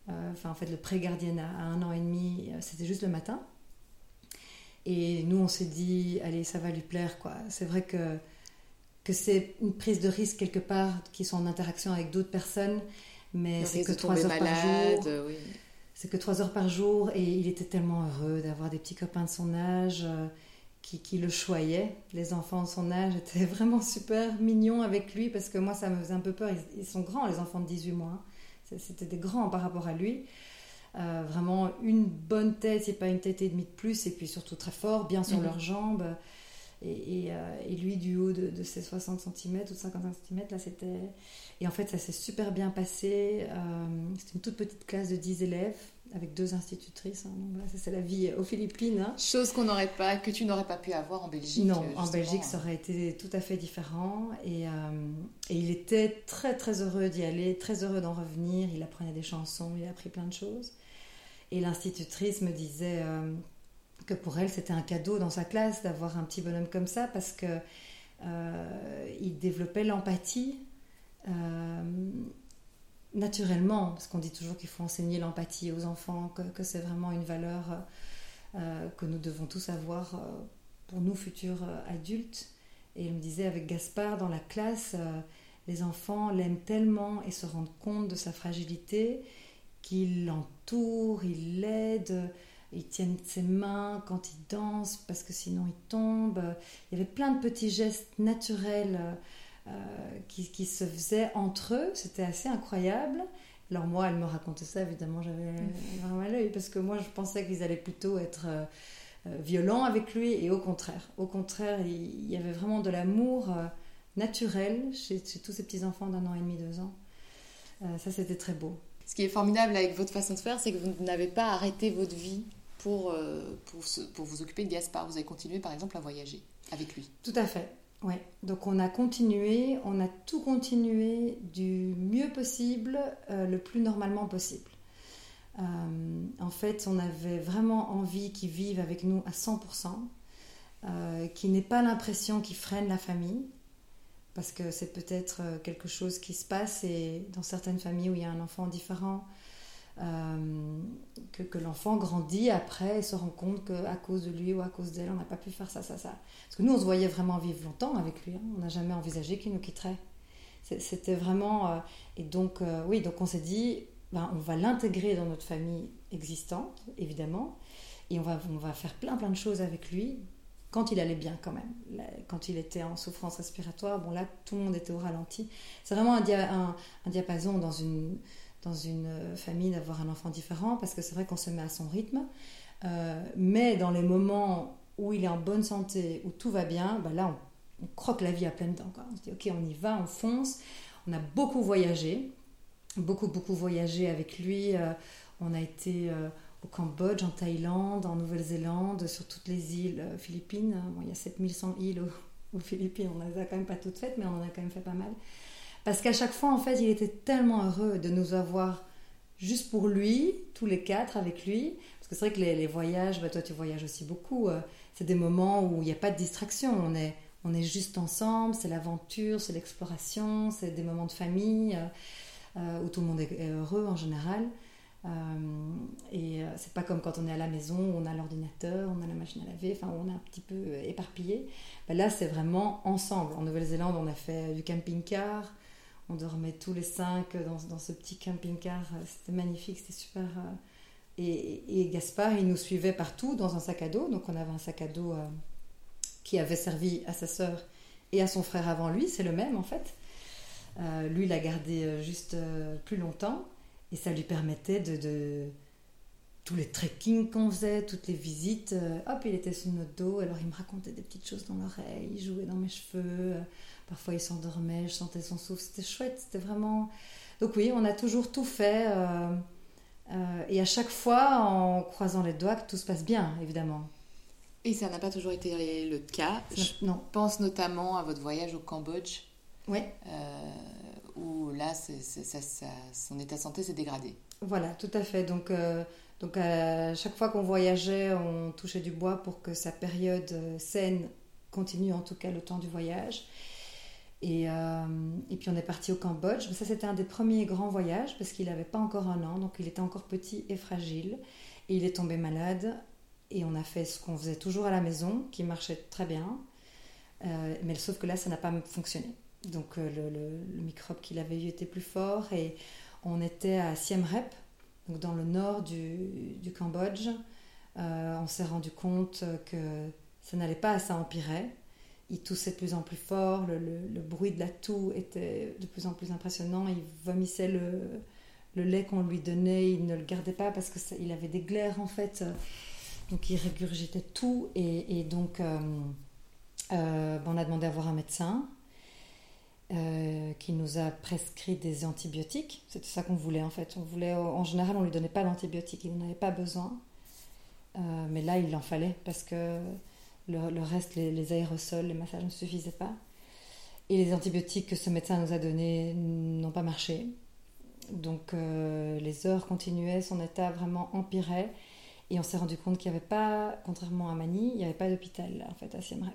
enfin en fait le pré-gardiennat à un an et demi, euh, c'était juste le matin. Et nous, on s'est dit, allez, ça va lui plaire, quoi. C'est vrai que, que c'est une prise de risque quelque part, qui sont en interaction avec d'autres personnes, mais c'est que trois heures par jour. C'est que trois heures par jour, et il était tellement heureux d'avoir des petits copains de son âge qui, le choyait. Les enfants de son âge étaient vraiment super mignons avec lui parce que moi, ça me faisait un peu peur. Ils, sont grands, les enfants de 18 mois. C'était des grands par rapport à lui. Euh, vraiment une bonne tête, c'est pas une tête et demie de plus, et puis surtout très fort, bien sur mhm. leurs jambes. Et, euh, et, lui, du haut de, de, ses 60 cm ou 50 cm, là, c'était. Et en fait, ça s'est super bien passé. Euh, c'était une toute petite classe de 10 élèves avec deux institutrices. Hein. c'est la vie aux Philippines. Hein. Chose qu'on n'aurait pas, que tu n'aurais pas pu avoir en Belgique. Non, en Belgique, ça aurait été tout à fait différent. Et, euh, et il était très très heureux d'y aller, très heureux d'en revenir. Il apprenait des chansons, il a appris plein de choses. Et l'institutrice me disait euh, que pour elle, c'était un cadeau dans sa classe d'avoir un petit bonhomme comme ça parce que euh, il développait l'empathie naturellement, parce qu'on dit toujours qu'il faut enseigner l'empathie aux enfants, que, c'est vraiment une valeur que nous devons tous avoir pour nous futurs adultes. Et il me disait avec Gaspard dans la classe, les enfants l'aiment tellement et se rendent compte de sa fragilité qu'ils l'entourent, ils l'aident, ils tiennent ses mains quand il danse parce que sinon il tombe. Il y avait plein de petits gestes naturels euh, qui, se faisaient entre eux. C'était assez incroyable. Alors moi, elle me racontait ça, évidemment, j'avais vraiment à l'œil parce que moi, je pensais qu'ils allaient plutôt être euh, euh, violents avec lui et au contraire. Au contraire, il, y avait vraiment de l'amour naturel chez, tous ces petits-enfants d'un an et demi, deux ans. ça, c'était très beau. Ce qui est formidable avec votre façon de faire, c'est que vous n'avez pas arrêté votre vie pour, euh, pour, pour, vous occuper de Gaspard. Vous avez continué par exemple à voyager avec lui. Tout à fait. Ouais. Donc on a continué, on a tout continué du mieux possible, euh, le plus normalement possible. Euh, en fait, on avait vraiment envie qu'il vive avec nous à 100%, qu'il n'ait pas l'impression qu'il freine la famille, parce que c'est peut-être quelque chose qui se passe et dans certaines familles où il y a un enfant différent, euh, que, l'enfant grandit après et se rend compte qu'à cause de lui ou à cause d'elle, on n'a pas pu faire ça, ça, ça. Parce que nous, on se voyait vraiment vivre longtemps avec lui. Hein. On n'a jamais envisagé qu'il nous quitterait. C'était vraiment. Euh, et donc, euh, oui, donc on s'est dit, ben, on va l'intégrer dans notre famille existante, évidemment. Et on va, on va faire plein, plein de choses avec lui quand il allait bien quand même. Quand il était en souffrance respiratoire, bon là, tout le monde était au ralenti. C'est vraiment un, diapason dans une, dans une euh, famille d'avoir un enfant différent parce que c'est vrai qu'on se met à son rythme. Euh, mais dans les moments où il est en bonne santé, où tout va bien, bah là on, croque la vie à pleines dents. On se dit ok on y va, on fonce. On a beaucoup voyagé, beaucoup beaucoup voyagé avec lui. Euh, on a été au Cambodge, en Thaïlande, en Nouvelle-Zélande, sur toutes les îles philippines. il y a 7100 îles aux, aux, Philippines, on ne les a quand même pas toutes faites, mais on en a quand même fait pas mal. Parce qu'à chaque fois, en fait, il était tellement heureux de nous avoir juste pour lui, tous les quatre avec lui. Parce que c'est vrai que les, voyages, bah, toi tu voyages aussi beaucoup, euh, c'est des moments où il n'y a pas de distraction. On est, on est juste ensemble, c'est l'aventure, c'est l'exploration, c'est des moments de famille euh, euh, où tout le monde est heureux en général. et c'est pas comme quand on est à la maison où on a l'ordinateur, on a la machine à laver, enfin on est un petit peu éparpillé. Bah, là c'est vraiment ensemble. En Nouvelle-Zélande on a fait du camping-car, on dormait tous les cinq dans, ce petit camping-car. C'était magnifique, c'était super. Euh, et, Gaspard, il nous suivait partout dans un sac à dos. Donc on avait un sac à dos euh, qui avait servi à sa sœur et à son frère avant lui. C'est le même en fait. Euh, lui l'a gardé juste plus longtemps et ça lui permettait de, tous les trekkings qu'on faisait, toutes les visites. hop, il était sous notre dos. Alors il me racontait des petites choses dans l'oreille, il jouait dans mes cheveux. Parfois, il s'endormait, je sentais son souffle. C'était chouette, c'était vraiment. Donc, oui, on a toujours tout fait. Euh, euh, et à chaque fois, en croisant les doigts, que tout se passe bien, évidemment. Et ça n'a pas toujours été le cas. Je non. pense notamment à votre voyage au Cambodge. Oui. Euh, où là, son état de santé s'est dégradé. Voilà, tout à fait. Donc, donc à chaque fois qu'on voyageait, on touchait du bois pour que sa période saine continue, en tout cas le temps du voyage. Et, euh, et, puis on est parti au Cambodge. Ça, c'était un des premiers grands voyages parce qu'il n'avait pas encore un an, donc il était encore petit et fragile. Et il est tombé malade. Et on a fait ce qu'on faisait toujours à la maison, qui marchait très bien. Euh, mais sauf que là, ça n'a pas fonctionné. Donc euh, le, microbe qu'il avait eu était plus fort. Et on était à Siem Reap, donc dans le nord du, du Cambodge. on s'est rendu compte que ça n'allait pas, ça empirait il toussait de plus en plus fort, le, bruit de la toux était de plus en plus impressionnant, il vomissait le, lait qu'on lui donnait, il ne le gardait pas parce qu'il avait des glaires en fait, donc il régurgitait tout et, donc euh, euh, on a demandé à voir un médecin euh, qui nous a prescrit des antibiotiques, c'était ça qu'on voulait en fait, en général on lui donnait pas d'antibiotiques, il n'en avait pas besoin, mais là il en fallait parce que le, reste, les, aérosols, les massages ne suffisaient pas. Et les antibiotiques que ce médecin nous a donnés n'ont pas marché. Donc euh, les heures continuaient, son état vraiment empirait. Et on s'est rendu compte qu'il n'y avait pas, contrairement à Mani, il n'y avait pas d'hôpital en fait à Siem Reap.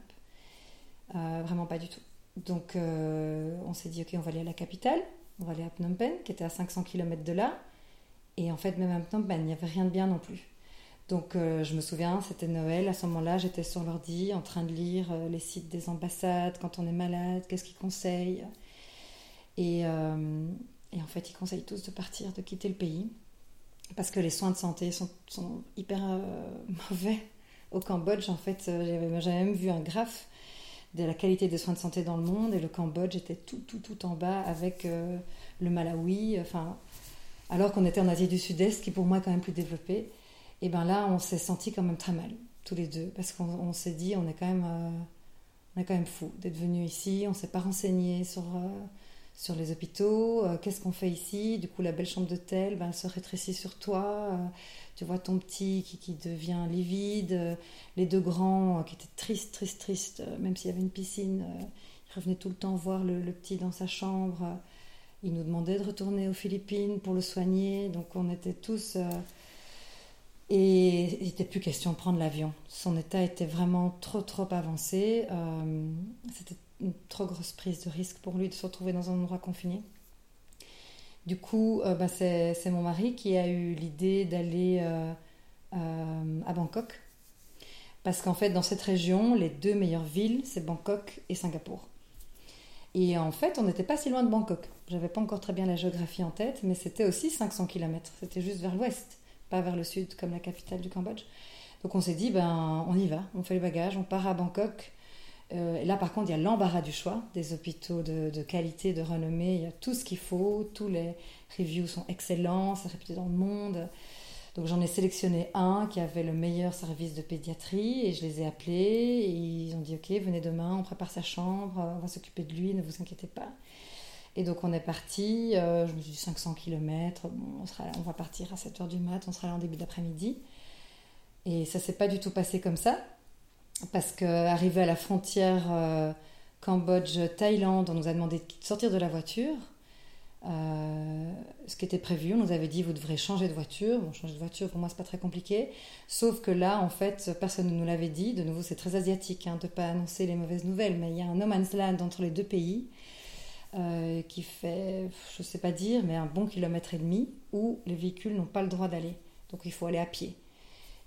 Euh, vraiment pas du tout. Donc euh, on s'est dit, ok, on va aller à la capitale, on va aller à Phnom Penh, qui était à 500 km de là. Et en fait, même à Phnom Penh, il n'y avait rien de bien non plus. Donc euh, je me souviens, c'était Noël, à ce moment-là, j'étais sur l'ordi en train de lire euh, les sites des ambassades, quand on est malade, qu'est-ce qu'ils conseillent. Et, euh, et, en fait, ils conseillent tous de partir, de quitter le pays, parce que les soins de santé sont, hyper mauvais. Au Cambodge, en fait, j'avais même vu un graphe de la qualité des soins de santé dans le monde, et le Cambodge était tout, tout, tout en bas avec le Malawi, enfin, alors qu'on était en Asie du Sud-Est, qui pour moi est quand même plus développé et ben là, on s'est senti quand même très mal, tous les deux, parce qu'on s'est dit, on est quand même, euh, on est quand même fou d'être venu ici, on s'est pas renseigné sur, euh, sur les hôpitaux, euh, qu'est-ce qu'on fait ici, du coup la belle chambre d'hôtel, ben, se rétrécit sur toi, tu vois ton petit qui, qui devient livide, les deux grands qui étaient tristes, tristes, tristes, même s'il y avait une piscine, ils revenaient tout le temps voir le, le petit dans sa chambre. Ils nous demandaient de retourner aux Philippines pour le soigner, donc on était tous et il n'était plus question de prendre l'avion. Son état était vraiment trop, trop avancé. Euh, c'était une trop grosse prise de risque pour lui de se retrouver dans un endroit confiné. Du coup, euh, bah, c'est, mon mari qui a eu l'idée d'aller euh, à Bangkok. Parce qu'en fait, dans cette région, les deux meilleures villes, c'est Bangkok et Singapour. Et en fait, on n'était pas si loin de Bangkok. J'avais pas encore très bien la géographie en tête, mais c'était aussi 500 km. C'était juste vers l'ouest pas vers le sud comme la capitale du Cambodge. Donc on s'est dit, ben, on y va, on fait les bagages, on part à Bangkok. Euh, et là, par contre, il y a l'embarras du choix, des hôpitaux de, qualité, de renommée, il y a tout ce qu'il faut, tous les reviews sont excellents, c'est réputé dans le monde. Donc j'en ai sélectionné un qui avait le meilleur service de pédiatrie et je les ai appelés ils ont dit ok venez demain, on prépare sa chambre, on va s'occuper de lui, ne vous inquiétez pas. Et donc on est parti, euh, je me suis dit 500 km, on, va partir à 7h du mat, on sera là en début d'après-midi. Et ça s'est pas du tout passé comme ça, parce qu'arrivé à la frontière euh, Cambodge-Thaïlande, on nous a demandé de sortir de la voiture. Euh, ce qui était prévu, on nous avait dit vous devrez changer de voiture. Bon, changer de voiture pour moi c'est pas très compliqué, sauf que là en fait personne ne nous l'avait dit. De nouveau c'est très asiatique hein, de pas annoncer les mauvaises nouvelles, mais il y a un no man's land entre les deux pays. Euh, qui fait, je ne sais pas dire, mais un bon kilomètre et demi où les véhicules n'ont pas le droit d'aller. Donc il faut aller à pied.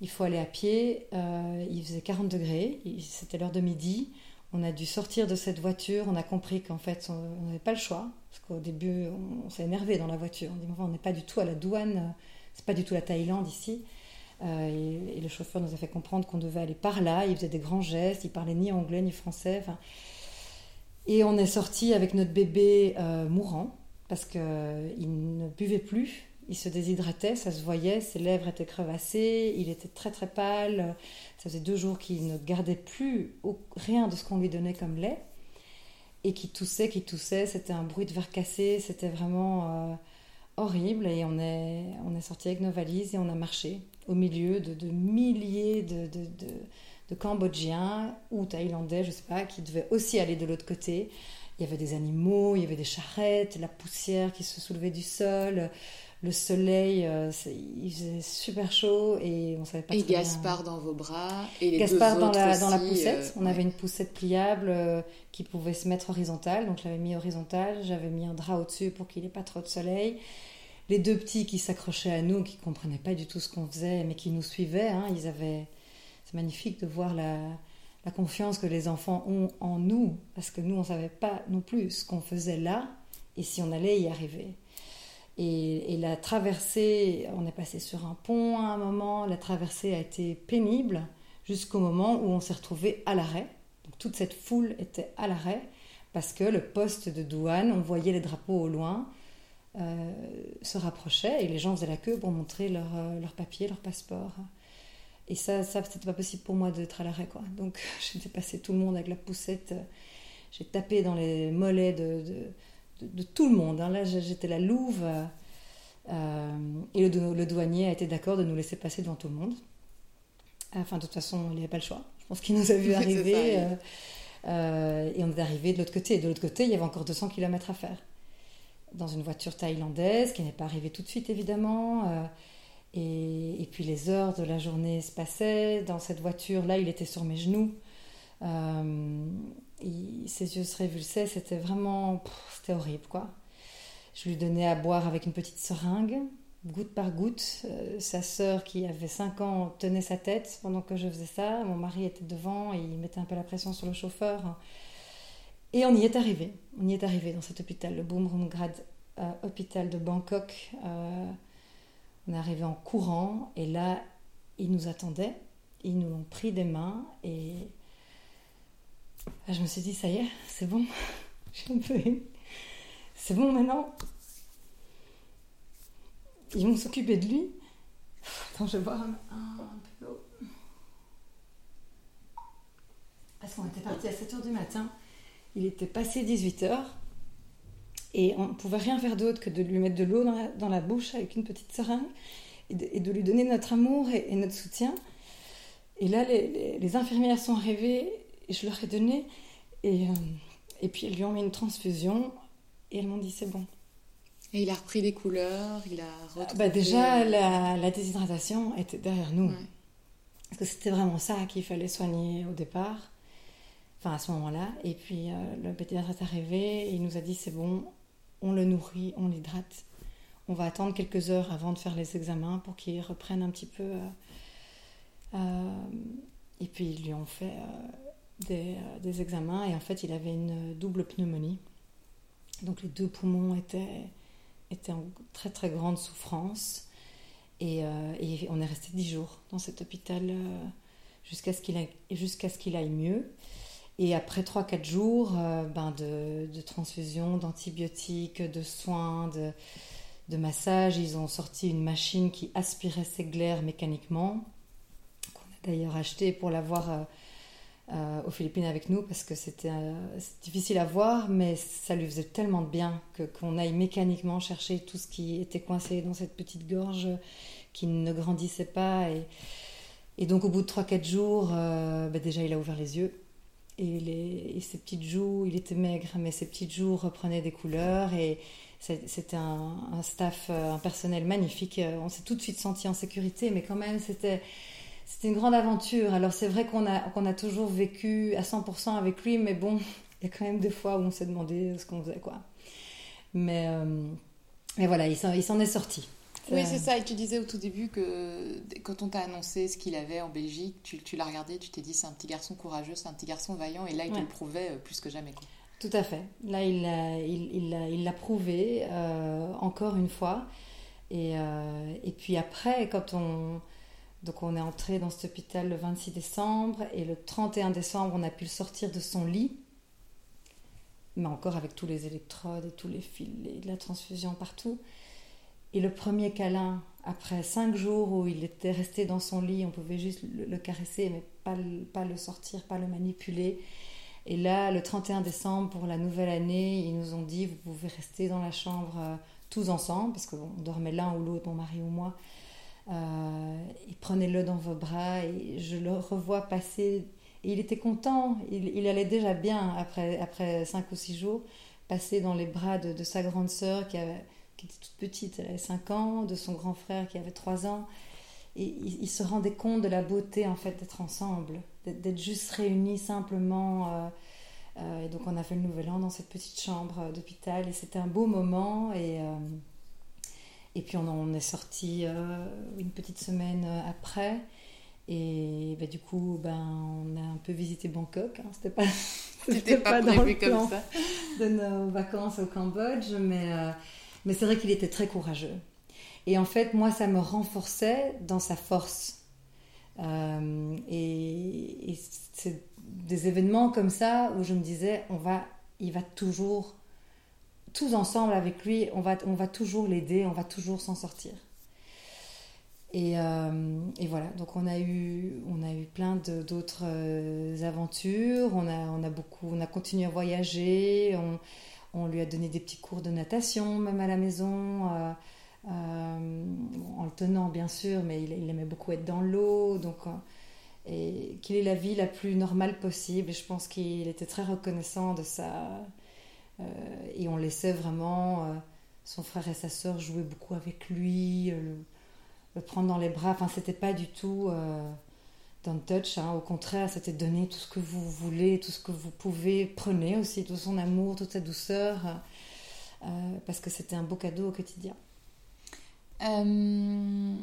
Il faut aller à pied, euh, il faisait 40 degrés, c'était l'heure de midi. On a dû sortir de cette voiture, on a compris qu'en fait on n'avait pas le choix, parce qu'au début on, s'est énervé dans la voiture. On dit on n'est pas du tout à la douane, c'est pas du tout la Thaïlande ici. Euh, et, le chauffeur nous a fait comprendre qu'on devait aller par là. Il faisait des grands gestes, il parlait ni anglais ni français. Et on est sorti avec notre bébé euh, mourant parce qu'il euh, ne buvait plus, il se déshydratait, ça se voyait, ses lèvres étaient crevassées, il était très très pâle. Ça faisait deux jours qu'il ne gardait plus rien de ce qu'on lui donnait comme lait et qui toussait, qui toussait. C'était un bruit de verre cassé, c'était vraiment euh, horrible. Et on est, on est sorti avec nos valises et on a marché au milieu de, milliers de de Cambodgiens ou Thaïlandais, je ne sais pas, qui devaient aussi aller de l'autre côté. Il y avait des animaux, il y avait des charrettes, la poussière qui se soulevait du sol, le soleil, euh, il faisait super chaud et on savait pas. Et Gaspard dans vos bras et les Gaspard deux dans, la, dans la poussette. Euh, on avait une poussette pliable euh, qui pouvait se mettre horizontale, donc je l'avais mis horizontale. J'avais mis un drap au-dessus pour qu'il n'ait pas trop de soleil. Les deux petits qui s'accrochaient à nous, qui comprenaient pas du tout ce qu'on faisait, mais qui nous suivaient, hein, ils avaient c'est magnifique de voir la, confiance que les enfants ont en nous, parce que nous, on ne savait pas non plus ce qu'on faisait là et si on allait y arriver. Et, la traversée, on est passé sur un pont à un moment, la traversée a été pénible jusqu'au moment où on s'est retrouvé à l'arrêt. Donc toute cette foule était à l'arrêt parce que le poste de douane, on voyait les drapeaux au loin, euh, se rapprochait et les gens faisaient la queue pour montrer leur, euh, leur papier, leur passeport. Et ça, ça c'était pas possible pour moi d'être à l'arrêt, quoi. Donc, j'ai dépassé tout le monde avec la poussette. J'ai tapé dans les mollets de, de, de, tout le monde. Hein. Là, j'étais la louve. Euh, et le, le, douanier a été d'accord de nous laisser passer devant tout le monde. Enfin, de toute façon, il n'y avait pas le choix. Je pense qu'il nous a vu arriver. Euh, euh, et on est arrivé de l'autre côté. Et de l'autre côté, il y avait encore 200 km à faire. Dans une voiture thaïlandaise, qui n'est pas arrivée tout de suite, évidemment. Et, puis les heures de la journée se passaient. Dans cette voiture-là, il était sur mes genoux. Euh, ses yeux se révulsaient. C'était vraiment... C'était horrible, quoi. Je lui donnais à boire avec une petite seringue. goutte par goutte. sa sœur, qui avait 5 ans, tenait sa tête pendant que je faisais ça. Mon mari était devant et il mettait un peu la pression sur le chauffeur. Et on y est arrivé. On y est arrivé dans cet hôpital, le Bumrungrad hôpital de Bangkok. On est arrivé en courant et là, ils nous attendaient. Ils nous ont pris des mains et je me suis dit, ça y est, c'est bon. J'ai un peu C'est bon maintenant. Ils vont s'occuper de lui. Attends, je vais boire un, peu d'eau. Parce qu'on était parti à 7h du matin. Il était passé 18h. Et on ne pouvait rien faire d'autre que de lui mettre de l'eau dans la, bouche avec une petite seringue et de, lui donner notre amour et, notre soutien. Et là, les, infirmières sont arrivées et je leur ai donné. Et, euh, et puis elles lui ont mis une transfusion et elles m'ont dit c'est bon. Et il a repris des couleurs, il a retrouvé... Bah déjà, la, la, déshydratation était derrière nous. Parce que c'était vraiment ça qu'il fallait soigner au départ. Enfin, à ce moment-là. Et puis, euh, le pédiatre est arrivé et il nous a dit c'est bon, on le nourrit, on l'hydrate. On va attendre quelques heures avant de faire les examens pour qu'il reprenne un petit peu. Euh, euh, et puis ils lui ont fait des, des, examens et en fait il avait une double pneumonie. Donc les deux poumons étaient, en très très grande souffrance. Et, on est resté dix jours dans cet hôpital jusqu'à ce qu'il aille mieux. Et après 3-4 jours euh, ben de, transfusion, d'antibiotiques, de soins, de, de massage, ils ont sorti une machine qui aspirait ses glaires mécaniquement, qu'on a d'ailleurs acheté pour l'avoir euh, euh, aux Philippines avec nous parce que c'était difficile à voir, mais ça lui faisait tellement de bien que qu'on aille mécaniquement chercher tout ce qui était coincé dans cette petite gorge qui ne grandissait pas. Et, et donc au bout de 3-4 jours, ben déjà il a ouvert les yeux et, ses petites joues, il était maigre, mais ses petites joues reprenaient des couleurs et c'était un, staff, euh, un personnel magnifique. Euh, on s'est tout de suite senti en sécurité, mais quand même, c'était une grande aventure. Alors c'est vrai qu'on a, qu'on a toujours vécu à 100% avec lui, mais bon, il y a quand même des fois où on s'est demandé ce qu'on faisait, quoi. Mais, euh, mais voilà, il s'en est sorti. Oui, c'est ça. Et tu disais au tout début que quand on t'a annoncé ce qu'il avait en Belgique, tu, tu l'as regardé, tu t'es dit c'est un petit garçon courageux, c'est un petit garçon vaillant, et là il te le prouvait euh, plus que jamais. Quoi. Tout à fait. Là, il l'a il, il, il prouvé euh, encore une fois. Et, euh, et puis après, quand on, donc on est entré dans cet hôpital le 26 décembre, et le 31 décembre, on a pu le sortir de son lit, mais encore avec tous les électrodes et tous les fils et de la transfusion partout. Et le premier câlin, après cinq jours où il était resté dans son lit, on pouvait juste le, caresser, mais pas le, sortir, pas le manipuler. Et là, le 31 décembre, pour la nouvelle année, ils nous ont dit, vous pouvez rester dans la chambre euh, tous ensemble, parce qu'on dormait l'un ou l'autre, mon mari ou moi. Euh, et prenez-le dans vos bras. Et je le revois passer. Et il était content, il, allait déjà bien après, après cinq ou six jours, passer dans les bras de, de sa grande sœur qui avait qui était toute petite, elle avait 5 ans, de son grand frère qui avait 3 ans. Et ils se rendaient compte de la beauté en fait d'être ensemble, d'être juste réunis simplement. Euh, euh, et donc on a fait le nouvel an dans cette petite chambre euh, d'hôpital et c'était un beau moment. Et, et puis on, on est sorti une petite semaine après. Et bah, du coup, ben, on a un peu visité Bangkok. Hein. C'était pas, c'était pas, pas dans le plan comme ça. de nos vacances au Cambodge, mais mais c'est vrai qu'il était très courageux. Et en fait, moi, ça me renforçait dans sa force. Euh, et, c'est des événements comme ça où je me disais, on va, il va toujours, tous ensemble avec lui, on va, on va toujours l'aider, on va toujours s'en sortir. Et, euh, voilà, donc on a eu, on a eu plein d'autres euh, aventures, on a, on a beaucoup, on a continué à voyager, on lui a donné des petits cours de natation, même à la maison, euh, euh, en le tenant bien sûr, mais il, aimait beaucoup être dans l'eau, donc euh, et qu'il ait la vie la plus normale possible. Je pense qu'il était très reconnaissant de ça. et on laissait vraiment son frère et sa sœur jouer beaucoup avec lui, le, prendre dans les bras. Enfin, c'était pas du tout dans touch. Hein. Au contraire, c'était donner tout ce que vous voulez, tout ce que vous pouvez. Prenez aussi tout son amour, toute sa douceur, euh, parce que c'était un beau cadeau au quotidien. Euh,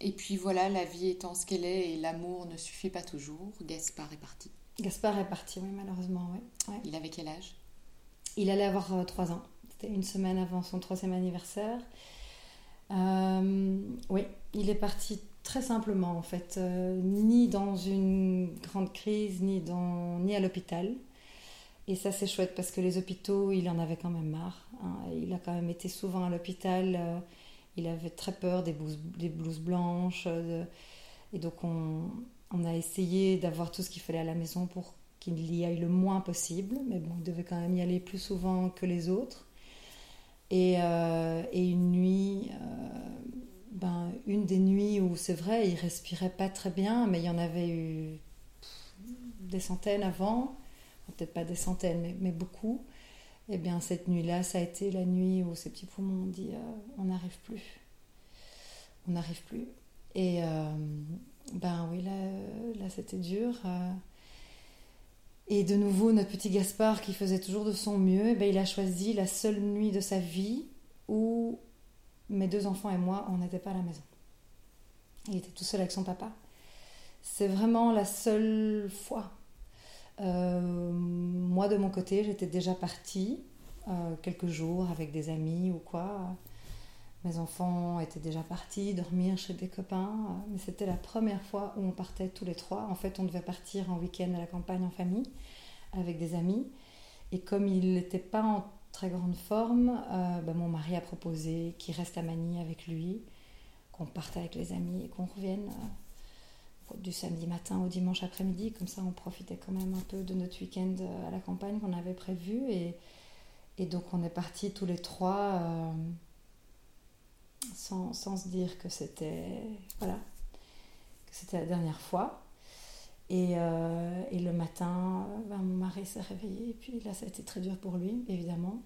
et puis voilà, la vie étant ce qu'elle est et l'amour ne suffit pas toujours, Gaspard est parti. Gaspard est parti, oui, malheureusement, oui. Il avait quel âge? Il allait avoir 3 ans. C'était une semaine avant son troisième anniversaire. oui, il est parti très simplement en fait, ni dans une grande crise, ni, dans, ni à l'hôpital. Et ça, c'est chouette parce que les hôpitaux, il en avait quand même marre. Hein. Il a quand même été souvent à l'hôpital. Euh, il avait très peur des blouses, blanches. Euh, et donc, on, a essayé d'avoir tout ce qu'il fallait à la maison pour qu'il y aille le moins possible. Mais bon, il devait quand même y aller plus souvent que les autres. Et, euh, et une des nuits où c'est vrai, il respirait pas très bien, mais il y en avait eu des centaines avant peut-être pas des centaines, mais, beaucoup, et eh bien cette nuit-là, ça a été la nuit où ces petits poumons ont dit euh, on n'arrive plus. On n'arrive plus. Et euh, ben oui, là, là c'était dur. Euh. Et de nouveau, notre petit Gaspard, qui faisait toujours de son mieux, eh ben, il a choisi la seule nuit de sa vie où mes deux enfants et moi, on n'était pas à la maison. Il était tout seul avec son papa. C'est vraiment la seule fois euh, moi, de mon côté, j'étais déjà partie euh, quelques jours avec des amis ou quoi. Mes enfants étaient déjà partis dormir chez des copains, mais c'était la première fois où on partait tous les trois. En fait, on devait partir en week-end à la campagne en famille avec des amis. Et comme il n'était pas en très grande forme, euh, ben, mon mari a proposé qu'il reste à Manille avec lui, qu'on parte avec les amis et qu'on revienne du samedi matin au dimanche après-midi. Comme ça, on profitait quand même un peu de notre week-end euh, à la campagne qu'on avait prévu. Et, donc, on est partis tous les trois euh, sans, sans, se dire que c'était voilà, que c'était la dernière fois. Et, euh, et le matin, ben, mon mari s'est réveillé. Et puis là, ça a été très dur pour lui, évidemment.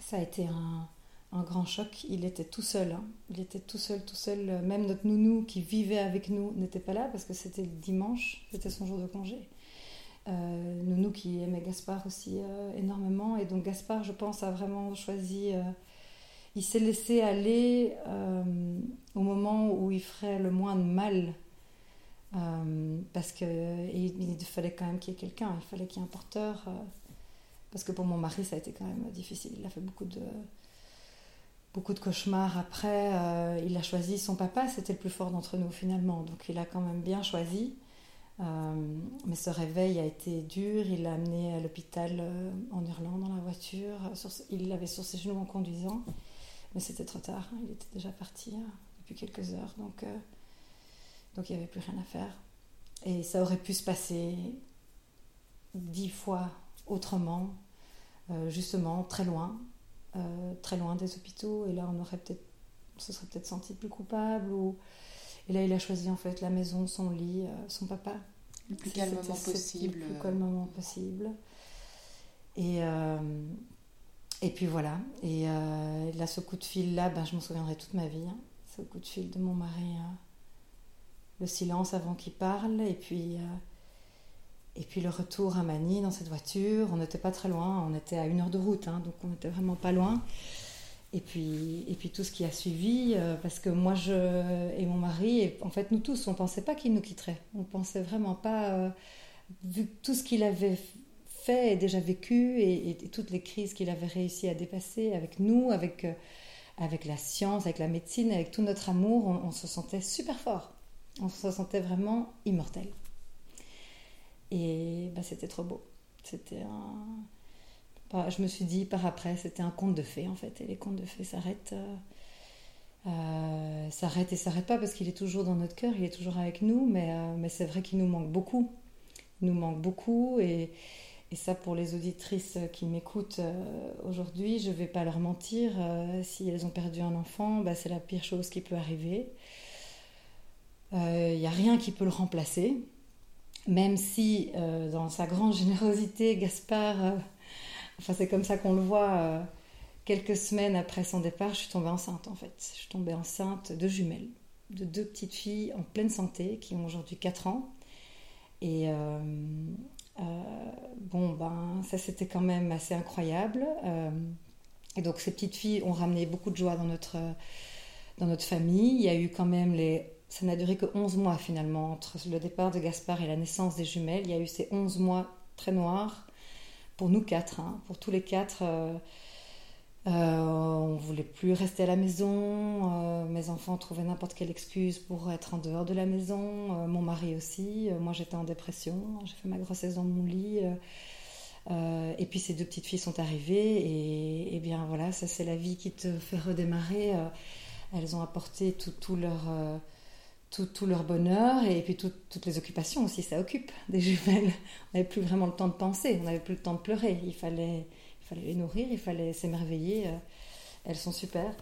Ça a été un, un grand choc. Il était tout seul. Hein. Il était tout seul, tout seul. Même notre nounou qui vivait avec nous n'était pas là parce que c'était le dimanche, c'était son jour de congé. Euh, nounou qui aimait Gaspard aussi euh, énormément. Et donc Gaspard, je pense, a vraiment choisi... Euh, il s'est laissé aller au moment où il ferait le moins de mal. parce qu'il il fallait quand même qu'il y ait quelqu'un, il fallait qu'il y ait un porteur. parce que pour mon mari, ça a été quand même difficile. Il a fait beaucoup de beaucoup de cauchemars après. Euh, il a choisi son papa, c'était le plus fort d'entre nous finalement. Donc il a quand même bien choisi. Euh, mais ce réveil a été dur. Il l'a amené à l'hôpital euh, en hurlant dans la voiture. il l'avait sur ses genoux en conduisant. Mais c'était trop tard. Hein. Il était déjà parti depuis quelques heures. Donc, donc il n'y avait plus rien à faire. Et ça aurait pu se passer dix fois autrement, justement très loin, euh, très loin des hôpitaux et là on aurait peut-être se serait peut-être senti plus coupable ou et là il a choisi en fait la maison son lit euh, son papa. Le plus calmement possible le plus calmement possible. Et euh, et puis voilà. Et là ce coup de fil là ben, je m'en souviendrai toute ma vie hein. ce coup de fil de mon mari le silence avant qu'il parle et puis et puis le retour à Manille dans cette voiture, on n'était pas très loin, on était à une heure de route, hein, donc on n'était vraiment pas loin. Et puis, et puis tout ce qui a suivi, euh, parce que moi je, et mon mari, en fait nous tous, on ne pensait pas qu'il nous quitterait. On pensait vraiment pas, euh, vu tout ce qu'il avait fait et déjà vécu, et, toutes les crises qu'il avait réussi à dépasser avec nous, avec, euh, avec la science, avec la médecine, avec tout notre amour, on se sentait super fort. On se sentait vraiment immortel. Et bah, c'était trop beau. C'était un. Bah, je me suis dit par après, c'était un conte de fées en fait. Et les contes de fées s'arrêtent. Euh, euh, s'arrêtent et s'arrêtent pas parce qu'il est toujours dans notre cœur, il est toujours avec nous, mais, euh, mais c'est vrai qu'il nous manque beaucoup. Il nous manque beaucoup et, et ça pour les auditrices qui m'écoutent aujourd'hui, je vais pas leur mentir, si elles ont perdu un enfant, bah, c'est la pire chose qui peut arriver. Il n'y a rien qui peut le remplacer même si euh, dans sa grande générosité, Gaspard, euh, enfin c'est comme ça qu'on le voit, euh, quelques semaines après son départ, je suis tombée enceinte en fait. Je suis tombée enceinte de jumelles, de deux petites filles en pleine santé qui ont aujourd'hui 4 ans. Et bon, ben ça c'était quand même assez incroyable. et donc ces petites filles ont ramené beaucoup de joie dans notre dans notre famille. Il y a eu quand même les... Ça n'a duré que 11 mois finalement, entre le départ de Gaspard et la naissance des jumelles. Il y a eu ces 11 mois très noirs pour nous quatre, hein. pour tous les quatre. Euh, euh, on voulait plus rester à la maison. Euh, mes enfants trouvaient n'importe quelle excuse pour être en dehors de la maison. Euh, mon mari aussi. moi, j'étais en dépression. J'ai fait ma grossesse dans mon lit. et puis ces deux petites filles sont arrivées et, bien voilà, ça c'est la vie qui te fait redémarrer. elles ont apporté tout leur tout, leur bonheur et puis toutes les occupations aussi, ça occupe des jumelles. On n'avait plus vraiment le temps de penser, on n'avait plus le temps de pleurer. Il fallait, fallait les nourrir, il fallait s'émerveiller. Euh, elles sont super.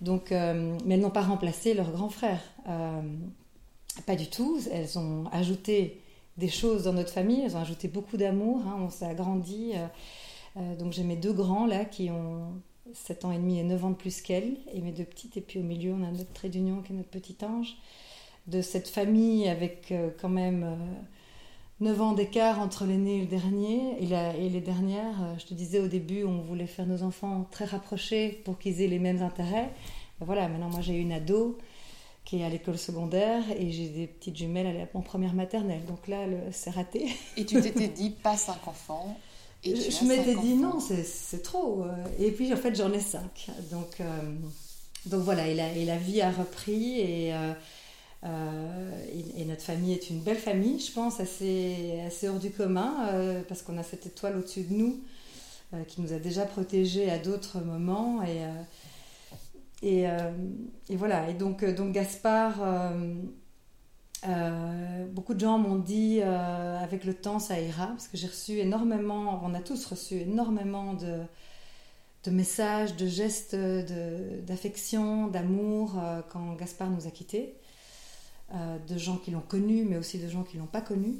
Donc, euh, mais elles n'ont pas remplacé leur grand frère. Euh, pas du tout. Elles ont ajouté des choses dans notre famille. Elles ont ajouté beaucoup d'amour. Hein. on s'est agrandi. donc j'ai mes deux grands là qui ont 7 ans et demi et 9 ans de plus qu'elles. Et mes deux petites. Et puis au milieu, on a notre trait d'union qui est notre petit ange. De cette famille avec quand même 9 ans d'écart entre l'aîné et le dernier et, les dernières. Euh, je te disais au début, on voulait faire nos enfants très rapprochés pour qu'ils aient les mêmes intérêts. Voilà, maintenant moi j'ai une ado qui est à l'école secondaire et j'ai des petites jumelles à en première maternelle. Donc là, c'est raté. Et tu t'étais dit pas cinq enfants et Je, m'étais dit non, c'est trop. Euh. Et puis en fait, j'en ai cinq. Donc, euh, donc voilà, et la, et la, vie a repris et. Euh, et, notre famille est une belle famille, je pense, assez, assez hors du commun, euh, parce qu'on a cette étoile au-dessus de nous euh, qui nous a déjà protégés à d'autres moments. Et, et, et, voilà, et donc, donc Gaspard, beaucoup de gens m'ont dit avec le temps ça ira, parce que j'ai reçu énormément, on a tous reçu énormément de, de messages, de gestes d'affection, d'amour quand Gaspard nous a quittés. Euh, de gens qui l'ont connu, mais aussi de gens qui ne l'ont pas connu.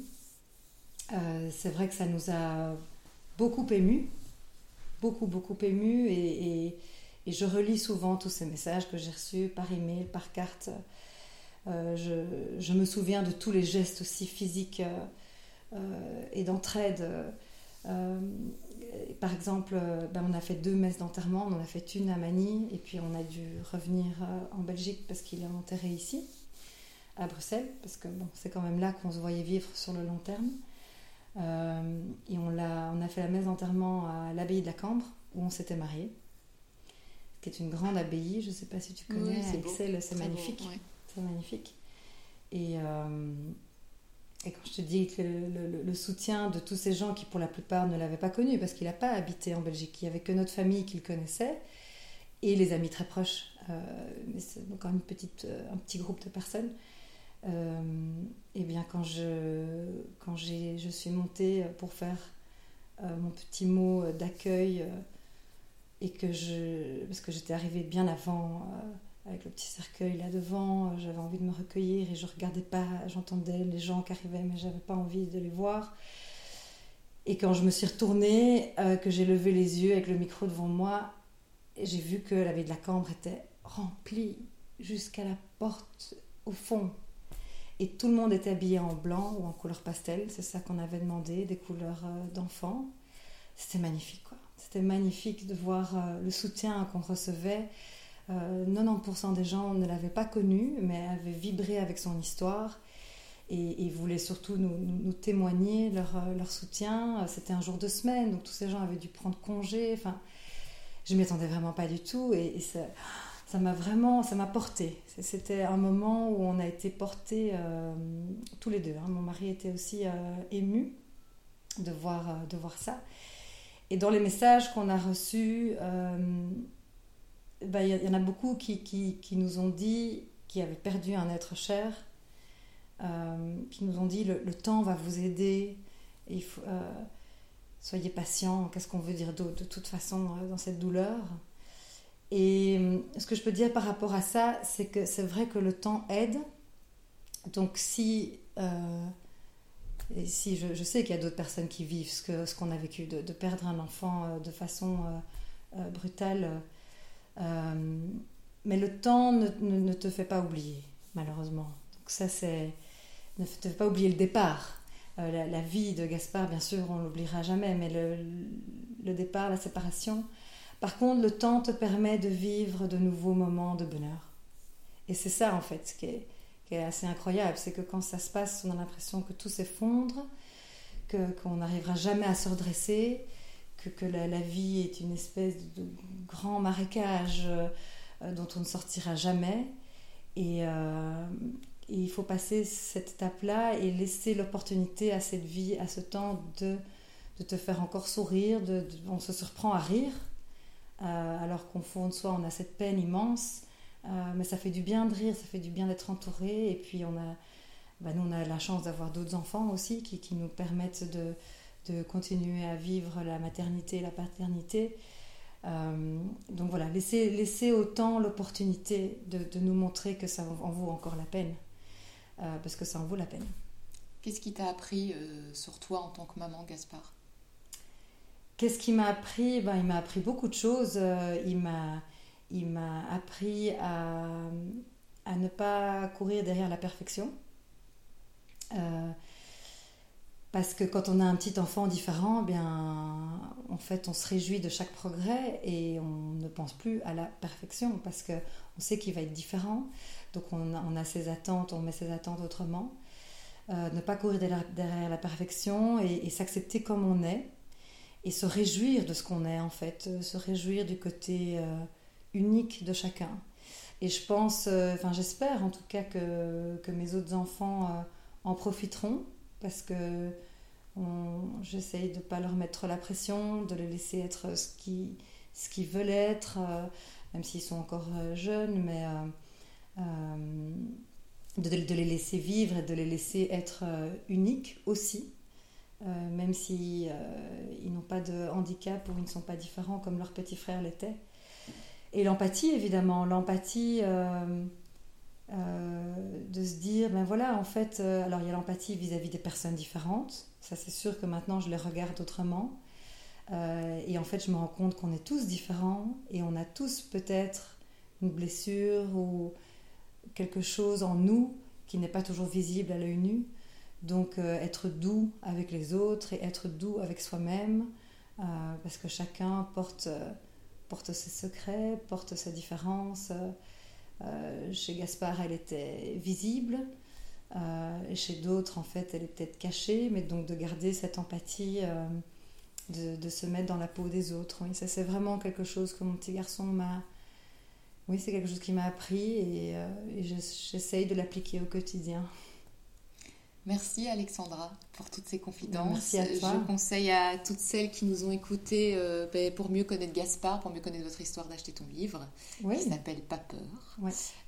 Euh, c'est vrai que ça nous a beaucoup ému, beaucoup, beaucoup ému, et, je relis souvent tous ces messages que j'ai reçus par email, par carte. Euh, je, me souviens de tous les gestes aussi physiques et d'entraide. par exemple, ben, on a fait deux messes d'enterrement, on en a fait une à Manille, et puis on a dû revenir en Belgique parce qu'il est enterré ici à Bruxelles, parce que bon, c'est quand même là qu'on se voyait vivre sur le long terme. Euh, et on a, on a fait la messe d'enterrement à l'abbaye de la Cambre, où on s'était mariés, qui est une grande abbaye, je ne sais pas si tu connais, à Excel, c'est magnifique. C'est magnifique. Et, euh, et quand je te dis que le, soutien de tous ces gens qui, pour la plupart, ne l'avaient pas connu, parce qu'il n'a pas habité en Belgique, il n'y avait que notre famille qu'il connaissait, et les amis très proches, euh, mais c'est encore une petite, un petit groupe de personnes. Euh, et bien quand je, quand je suis montée pour faire euh, mon petit mot d'accueil euh, et que je parce que j'étais arrivée bien avant avec le petit cercueil là devant j'avais envie de me recueillir et je regardais pas j'entendais les gens qui arrivaient mais j'avais pas envie de les voir. Et quand je me suis retournée que j'ai levé les yeux avec le micro devant moi j'ai vu que la vie de la cambre était remplie jusqu'à la porte au fond et tout le monde était habillé en blanc ou en couleur pastel, c'est ça qu'on avait demandé, des couleurs euh, d'enfants. C'était magnifique, quoi. C'était magnifique de voir euh, le soutien qu'on recevait. 90% euh, des gens ne l'avaient pas connu, mais avaient vibré avec son histoire et, voulaient surtout nous, témoigner leur, soutien. C'était un jour de semaine, donc tous ces gens avaient dû prendre congé. Enfin, je m'y attendais vraiment pas du tout. Et, et ça, ça m'a vraiment, ça m'a porté. C'était un moment où on a été portés euh, tous les deux. Hein. Mon mari était aussi euh, ému de voir, euh, de voir ça. Et dans les messages qu'on a reçus, bah, il y, en a beaucoup qui, qui, nous ont dit qu'ils avaient perdu un être cher, qui nous ont dit le, temps va vous aider, soyez patient, qu'est-ce qu'on veut dire de toute façon dans cette douleur? Et euh, ce que je peux dire par rapport à ça, c'est que c'est vrai que le temps aide. Donc si, euh, et si je, sais qu'il y a d'autres personnes qui vivent ce qu'on ce qu'on a vécu, de, de, perdre un enfant euh, de façon brutale, mais le temps ne, ne, te fait pas oublier, malheureusement. Donc ça, c'est... Ne te fait pas oublier le départ. La, la, vie de Gaspard, bien sûr, on l'oubliera jamais, mais le, le départ, la séparation, par contre, le temps te permet de vivre de nouveaux moments de bonheur. Et c'est ça, en fait, qui est, qui est assez incroyable. C'est que quand ça se passe, on a l'impression que tout s'effondre, qu'on n'arrivera jamais à se redresser, que, que la, vie est une espèce de, grand marécage euh, dont on ne sortira jamais. Et, euh, et il faut passer cette étape-là et laisser l'opportunité à cette vie, à ce temps de, de te faire encore sourire. De, on se surprend à rire, euh, alors qu'au fond de soi, on a cette peine immense. Euh, mais ça fait du bien de rire, ça fait du bien d'être entouré. Et puis, on a, bah, nous, on a la chance d'avoir d'autres enfants aussi qui, nous permettent de, continuer à vivre la maternité et la paternité. Euh, donc voilà, laisser autant l'opportunité de, de, nous montrer que ça en vaut encore la peine. Parce que ça en vaut la peine. Qu'est-ce qui t'a appris sur toi en tant que maman, Gaspard? Qu'est-ce qui m'a appris? Ben, Il m'a appris beaucoup de choses. Euh, il m'a appris à, ne pas courir derrière la perfection. Euh, parce que quand on a un petit enfant différent, eh bien, en fait, on se réjouit de chaque progrès et on ne pense plus à la perfection parce qu'on sait qu'il va être différent. Donc on a, ses attentes, on met ses attentes autrement. Euh, ne pas courir derrière, la perfection et s'accepter comme on est et se réjouir de ce qu'on est en fait, se réjouir du côté euh, unique de chacun. Et je pense, euh, enfin j'espère en tout cas que, que mes autres enfants euh, en profiteront parce que j'essaye de ne pas leur mettre la pression, de les laisser être ce qu'ils qu veulent être, euh, même s'ils sont encore euh, jeunes, mais euh, de, de, les laisser vivre et de les laisser être uniques aussi. Même si ils n'ont pas de handicap ou ils ne sont pas différents comme leurs petits frères l'étaient. Et l'empathie, évidemment, l'empathie euh, euh, de se dire, ben voilà, en fait, euh, alors il y a l'empathie vis-à-vis des personnes différentes, ça c'est sûr que maintenant je les regarde autrement, euh, et en fait je me rends compte qu'on est tous différents, et on a tous peut-être une blessure ou quelque chose en nous qui n'est pas toujours visible à l'œil nu, donc euh, être doux avec les autres et être doux avec soi-même, euh, parce que chacun porte, porte ses secrets, porte ses différences. Euh, chez Gaspard, elle était visible. Euh, et chez d'autres, en fait, elle est peut-être cachée. Mais donc de garder cette empathie, euh, de, de, se mettre dans la peau des autres. Oui, ça c'est vraiment quelque chose que mon petit garçon m'a... Oui, c'est quelque chose qui m'a appris et, et j'essaye de l'appliquer au quotidien. Merci Alexandra pour toutes ces confidences. Merci à toi. Je conseille à toutes celles qui nous ont écoutées euh, ben, pour mieux connaître Gaspard, pour mieux connaître votre histoire, d'acheter ton livre oui. qui s'appelle Pas peur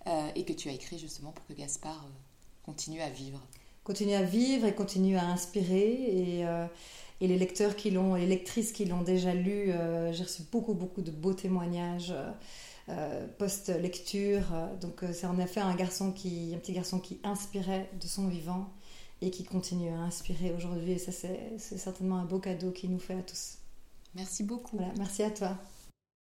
euh, et que tu as écrit justement pour que Gaspard euh, continue à vivre. Continue à vivre et continue à inspirer et, et les lecteurs qui l'ont, les lectrices qui l'ont déjà lu, j'ai reçu beaucoup beaucoup de beaux témoignages. Euh, post-lecture, donc c'est en effet un garçon qui, un petit garçon qui inspirait de son vivant et qui continue à inspirer aujourd'hui. Et ça, c'est certainement un beau cadeau qu'il nous fait à tous. Merci beaucoup. Voilà, merci à toi.